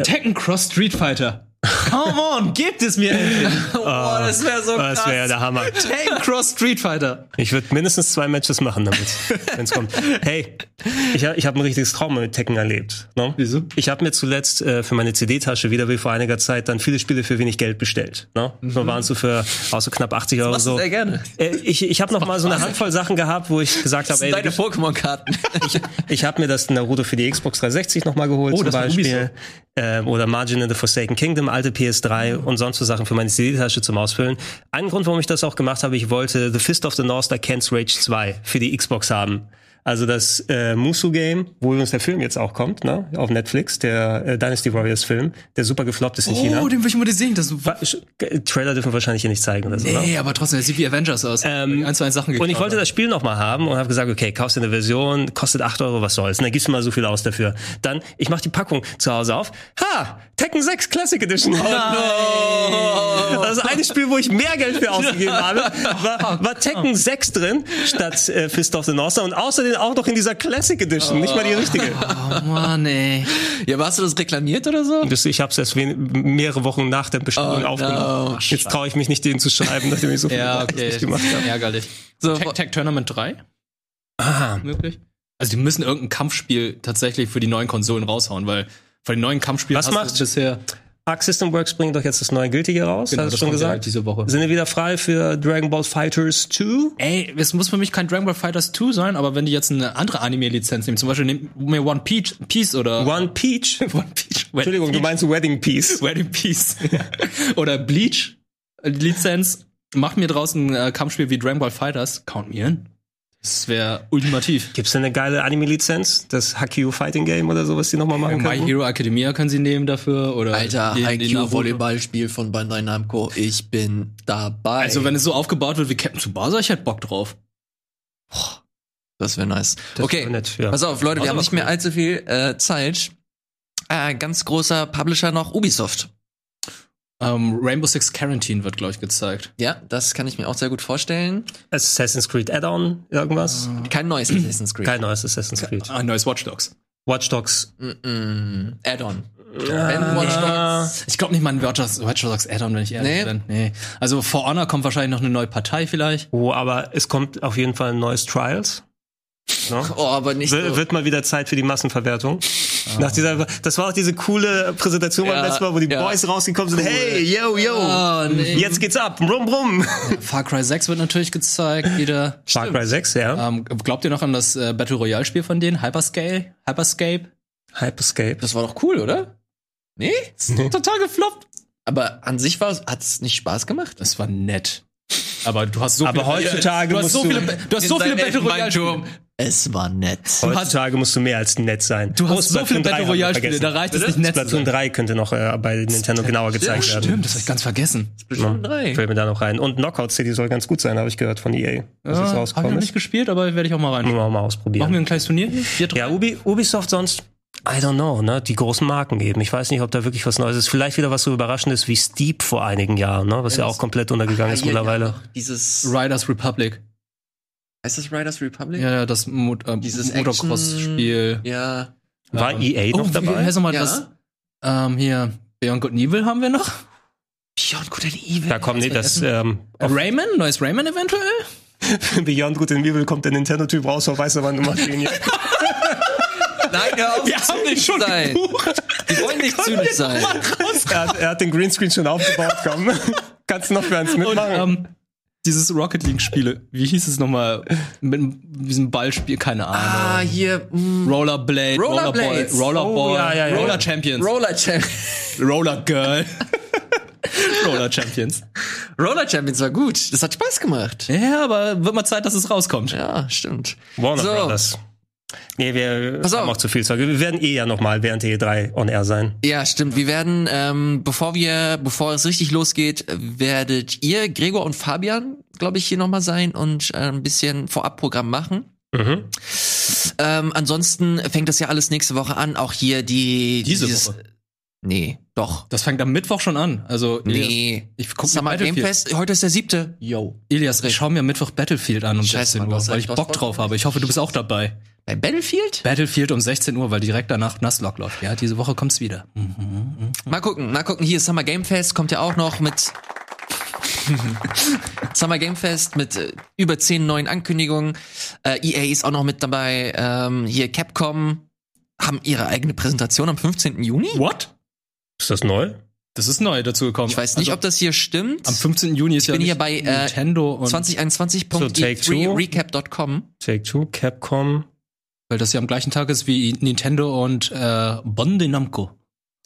Tekken Cross Street Fighter. Come on, gebt es mir endlich. Oh, das wäre so oh, das wäre ja der Hammer. Tekken Cross Street Fighter. Ich würde mindestens zwei Matches machen damit, wenn es kommt. Hey, ich, hab- ich habe ein richtiges Trauma mit Tekken erlebt. Ne? Wieso? Ich habe mir zuletzt äh, für meine CD-Tasche wieder wie vor einiger Zeit dann viele Spiele für wenig Geld bestellt. Ne? So waren so für auch so knapp 80 Euro so. sehr gerne. Äh, ich ich habe noch mal so eine Handvoll Sachen gehabt, wo ich gesagt habe, ey, deine Pokémon-Karten. ich, ich habe mir das Naruto für die Xbox 360 noch mal geholt Oh, zum Beispiel. Äh, oder Margin in the Forsaken Kingdom, alte PS3 und sonst so Sachen für meine CD-Tasche zum Ausfüllen. Ein Grund, warum ich das auch gemacht habe, ich wollte The Fist of the North Star Ken's Rage 2 für die Xbox haben. Also das äh, Musu-Game, wo übrigens der Film jetzt auch kommt, ne? Auf Netflix, der äh, Dynasty Warriors-Film, der super gefloppt ist in China. Oh, den will ich mal sehen. Das Wa- Sch- äh, Trailer dürfen wir wahrscheinlich hier nicht zeigen oder so, ne? Nee, aber trotzdem, der sieht wie Avengers aus. Ähm, Ein, zwei Sachen Und ich wollte haben. das Spiel noch mal haben und habe gesagt, okay, kaufst dir eine Version, kostet 8 Euro, was soll's. Und dann gibst du mal so viel aus dafür. Dann, ich mach die Packung zu Hause auf. Ha! Tekken 6 Classic Edition. Oh, no. Das eine Spiel, wo ich mehr Geld für ausgegeben habe, war, war Tekken 6 drin, statt äh, Fist of the North Star. Und außerdem auch noch in dieser Classic Edition, nicht mal die richtige. Oh Mann, ey. ja, aber hast du das reklamiert oder so? Das, ich habe es erst wen- mehrere Wochen nach der Bestellung Oh, aufgenommen. no. Jetzt traue ich mich nicht, denen zu schreiben, nachdem ich so viel Ja, okay. nicht gemacht habe. Ärgerlich. So, Tech, Tech Tournament 3 Ah, möglich? Also die müssen irgendein Kampfspiel tatsächlich für die neuen Konsolen raushauen, weil von den neuen Kampfspielen Was hast du macht- bisher Arc System Works bringt doch jetzt das neue Guilty Gear raus, hast du Genau, das schon ja gesagt? diese Woche. Sind wir wieder frei für Dragon Ball Fighters 2? Ey, es muss für mich kein Dragon Ball Fighters 2 sein, aber wenn die jetzt eine andere Anime-Lizenz nehmen, zum Beispiel nehmen wir One Piece, Piece oder One Peach? One Piece, Entschuldigung, du meinst Wedding Piece. Wedding Piece oder Bleach äh, Lizenz, mach mir draußen ein äh, Kampfspiel wie Dragon Ball Fighters, count me in. Das wäre ultimativ. Gibt's denn eine geile Anime-Lizenz? Das Haikyuu Fighting Game oder so, was die nochmal machen My können? Hero Academia können sie nehmen dafür oder Alter, Naruto. Volleyballspiel von Bandai Namco. Ich bin dabei. Also wenn es so aufgebaut wird wie Captain Tsubasa, ich hätte Bock drauf. das wäre nice. Das okay, wär nett, ja. pass auf, Leute, wir haben nicht mehr allzu viel äh, Zeit. Äh, ganz großer Publisher noch, Ubisoft. Ähm, Rainbow Six Quarantine wird, glaube ich, gezeigt. Ja, das kann ich mir auch sehr gut vorstellen. Assassin's Creed Add-on, irgendwas? Kein neues Assassin's Creed. Kein neues Assassin's Creed. Ein neues Watch Dogs. Watch Dogs. Mm, Add-on. Wenn Watch Dogs. Ich glaube nicht mal ein Watch Dogs, Watch Dogs Add-on, wenn ich ehrlich Nee. bin. Nee. Also For Honor kommt wahrscheinlich noch eine neue Partei vielleicht. Oh, aber es kommt auf jeden Fall ein neues Trials. No? Oh, aber nicht W- so. Wird mal wieder Zeit für die Massenverwertung. Nach dieser, das war auch diese coole Präsentation beim Ja, letzten Mal, wo die ja. Boys rausgekommen sind. Hey, yo, yo. Oh, nee. Jetzt geht's ab. Brumm, brumm. Far Cry 6 wird natürlich gezeigt wieder. Far Cry 6, ja. Ähm, glaubt ihr noch an das äh, Battle Royale Spiel von denen? Hyperscale? Hyperscape? Hyperscape. Das war doch cool, oder? Nee? Total gefloppt. Aber an sich hat es nicht Spaß gemacht. Das war nett. Aber du hast so Aber viele, heutzutage du hast musst so du- viele, du hast so viele Battle Royale. Es war nett. Heutzutage musst du mehr als nett sein. Du hast so viele 3 Battle Royale Spiele, vergessen. da reicht es nicht nett zu Splatoon sein. 3 könnte noch äh, bei Nintendo genauer gezeigt werden. Stimmt, das hab ich ganz vergessen. Splatoon 3. Fällt mir da noch rein. Und Knockout City soll ganz gut sein, habe ich gehört von EA. Dass es Ja, hab ich rausgekommen noch nicht gespielt, aber werde ich auch mal rein. Müssen wir mal Machen wir ausprobieren. ein kleines Turnier? Drei? Ja, Ubi, Ubisoft sonst, I don't know, ne? Die großen Marken geben. Ich weiß nicht, ob da wirklich was Neues ist. Vielleicht wieder was so Überraschendes wie Steep vor einigen Jahren, ne? Was ja auch komplett untergegangen ist Ah, hier, mittlerweile. ja, Dieses. Riders Republic. Heißt das Riders Republic? Ja, ja, das Mo äh, Dieses Motocross-Spiel. Ja. War Ähm, EA noch oh, wie dabei? heißt nochmal Ja. das? Ähm, hier, Beyond Good and Evil haben wir noch. Beyond Good and Evil. Da kommt nee, das ähm, Rayman, neues Rayman eventuell? Beyond Good and Evil kommt der Nintendo-Typ raus, auf weißer Wand Nummer 10 hier. Nein, hör auf. Wir haben den schon sein. gebucht. Die wollen nicht zynisch sein. Er hat, er hat den Greenscreen schon aufgebaut, komm. Kannst du noch für eins Und mitmachen? ähm, dieses Rocket League Spiele, wie hieß es nochmal mit diesem Ballspiel, keine Ah, Ahnung. hier, mh, Rollerblade, Rollerball. Rollerball, Oh, ja, ja, ja. Roller Champions, Roller Champions. Roller Girl. Roller Champions. Roller Champions war gut. Das hat Spaß gemacht. Ja, aber wird mal Zeit, dass es rauskommt. Ja, stimmt. Warner So. Brothers. Nee, wir Pass haben auf. auch zu viel Zeug. Wir werden eh ja nochmal während der E3 on air sein. Ja, stimmt. Wir werden, ähm, bevor wir, bevor es richtig losgeht, werdet ihr, Gregor und Fabian, glaube ich, hier nochmal sein und äh, ein bisschen Vorabprogramm machen. Mhm. Ähm, ansonsten fängt das ja alles nächste Woche an. Auch hier die Diese dieses, Woche. Nee, doch. Das fängt am Mittwoch schon an. Also, Nee. Ich guck mir Summer Game. Fest, heute ist der siebte. Yo. Elias, ich schau mir Mittwoch Battlefield an um Scheiße, 16 Mann, Uhr, weil ich Bock drauf habe. Ich hoffe, du bist auch dabei. Bei Battlefield? Battlefield um 16 Uhr, weil direkt danach Nasslock läuft. Ja, diese Woche kommt's wieder. Mal gucken, mal gucken. Hier Summer Game Fest kommt ja auch noch mit Summer Game Fest mit äh, über zehn neuen Ankündigungen. Äh, EA ist auch noch mit dabei. Ähm, hier Capcom haben ihre eigene Präsentation am 15. Juni. What? Ist das neu? Das ist neu dazu gekommen. Ich weiß nicht, ob das hier stimmt. am 15. Juni ist Ich ja bin hier bei, äh, Nintendo und 2021.e3recap.com. Take-Two, Capcom. Weil das ja am gleichen Tag ist wie Nintendo und äh, Bandai Namco.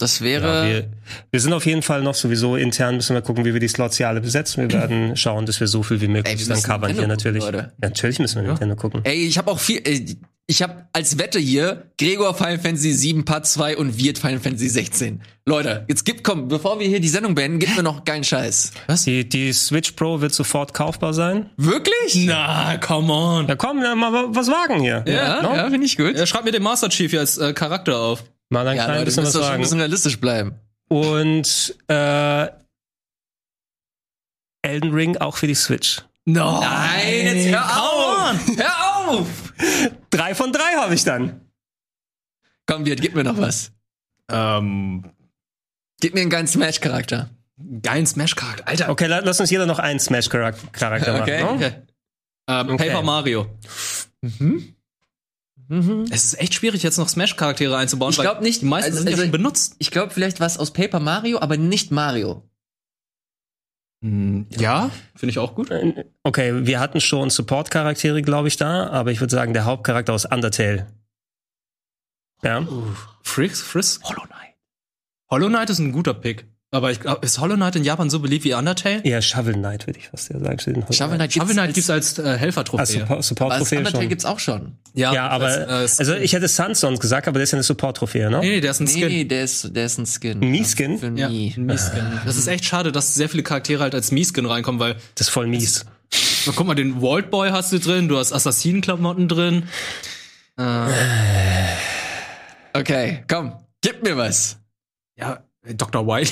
Das Ja, wäre wir, wir sind auf jeden Fall noch sowieso intern, müssen wir gucken, wie wir die Slots hier alle besetzen. Wir werden schauen, dass wir so viel wie möglich Ey, dann covern hier natürlich. gucken, Leute. Ja, natürlich müssen wir Nintendo gucken. Ey, ich habe auch viel. Äh, ich habe als Wette hier Gregor Final Fantasy 7 Part 2 und Wirt Final Fantasy 16. Leute, jetzt gibt, komm, bevor wir hier die Sendung beenden, gib mir noch geilen Scheiß. Was? Die, die Switch Pro wird sofort kaufbar sein. Wirklich? Na, come on. Ja komm, ja, mal wa- was wagen hier. Ja, no? ja, finde ich gut. Ja, schreib mir den Master Chief hier als äh, Charakter auf. Mal ein Ja, klein Leute, bisschen was schon ein sagen. bisschen realistisch bleiben. Und äh, Elden Ring auch für die Switch. No. Nein, jetzt hör auf! Hör auf! Drei von drei habe ich dann. Komm, Wirt, gib mir noch was. Ähm, Gib mir einen geilen Smash-Charakter. geilen Smash-Charakter. Alter. Okay, la- lass uns jeder noch einen Smash-Charakter machen. Okay. ne? Okay. Ähm, Okay. Paper Mario. Mhm. Es ist echt schwierig, jetzt noch Smash-Charaktere einzubauen. Ich weil glaub nicht. Die meisten Also- sind ja also- schon benutzt. Ich glaube vielleicht was aus Paper Mario, aber nicht Mario. Hm, ja, finde ich auch gut. Okay, wir hatten schon Support-Charaktere, glaube ich, da, aber ich würde sagen, der Hauptcharakter aus Undertale. Ja. Fricks, Frisk, Hollow Knight. Hollow Knight ist ein guter Pick. Aber ich glaub, ist Hollow Knight in Japan so beliebt wie Undertale? Eher Shovel Knight, würde ich fast eher sagen. Shovel Knight Shovel Knight als- gibt's als äh, Helfertrophäe. Als Support- Als Support-Trophäe Undertale schon. gibt's auch schon. Ja, aber als, äh, also ich hätte Suns sonst gesagt, aber der ist ja eine Support-Trophäe, ne? nee, nee, der ist ein Skin. nee, der ist, der ist ein Skin. Mii-Skin? Für Ja, Mii. Mii-Skin. Das ist echt schade, dass sehr viele Charaktere halt als Mii-Skin reinkommen, weil, Das ist voll mies. guck mal, den Vault Boy hast du drin, du hast Assassinenklamotten drin. Okay, komm, gib mir was. Ja, Dr. Wily.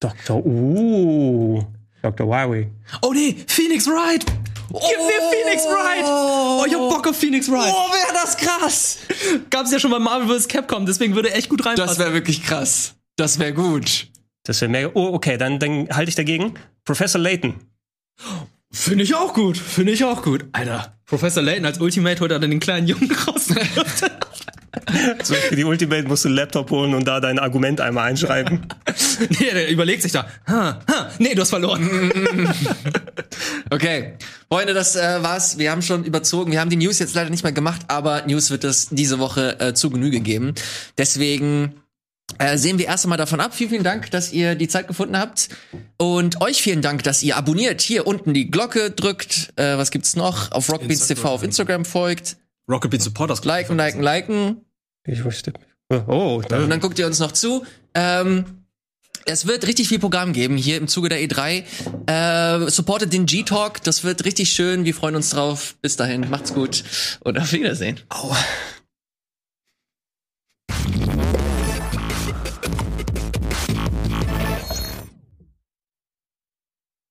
Dr. Uh. Dr. Wowie. Oh nee, Phoenix Wright! Gib mir Phoenix Wright! Oh, ich hab Bock auf Phoenix Wright! Oh, wäre das krass. Gab's ja schon bei Marvel vs. Capcom, deswegen würde echt gut Das reinpassen. wäre wirklich krass. Das wäre gut. Das wäre mega. Oh, okay, dann, dann halte ich dagegen. Professor Layton. Finde ich auch gut, finde ich auch gut. Alter, Professor Layton als Ultimate holt er dann den kleinen Jungen raus. So, für die Ultimate musst du einen Laptop holen und da dein Argument einmal einschreiben. nee, der überlegt sich da. Ha, ha, nee, du hast verloren. Okay, Freunde, das äh, war's. Wir haben schon überzogen. Wir haben die News jetzt leider nicht mehr gemacht, aber News wird es diese Woche äh, zu Genüge geben. Deswegen äh, sehen wir erst einmal davon ab. Vielen, vielen Dank, dass ihr die Zeit gefunden habt. Und euch vielen Dank, dass ihr abonniert. Hier unten die Glocke drückt. Äh, was gibt's noch? Auf Rockbeats TV auf Instagram folgt. Rocket Bean Supporters. Liken, liken, liken. Ich wusste. Oh, da, Und dann guckt ihr uns noch zu. Ähm, es wird richtig viel Programm geben hier im Zuge der E3. Äh, supportet den G-Talk. Das wird richtig schön. Wir freuen uns drauf. Bis dahin. Macht's gut. Und auf Wiedersehen. Au.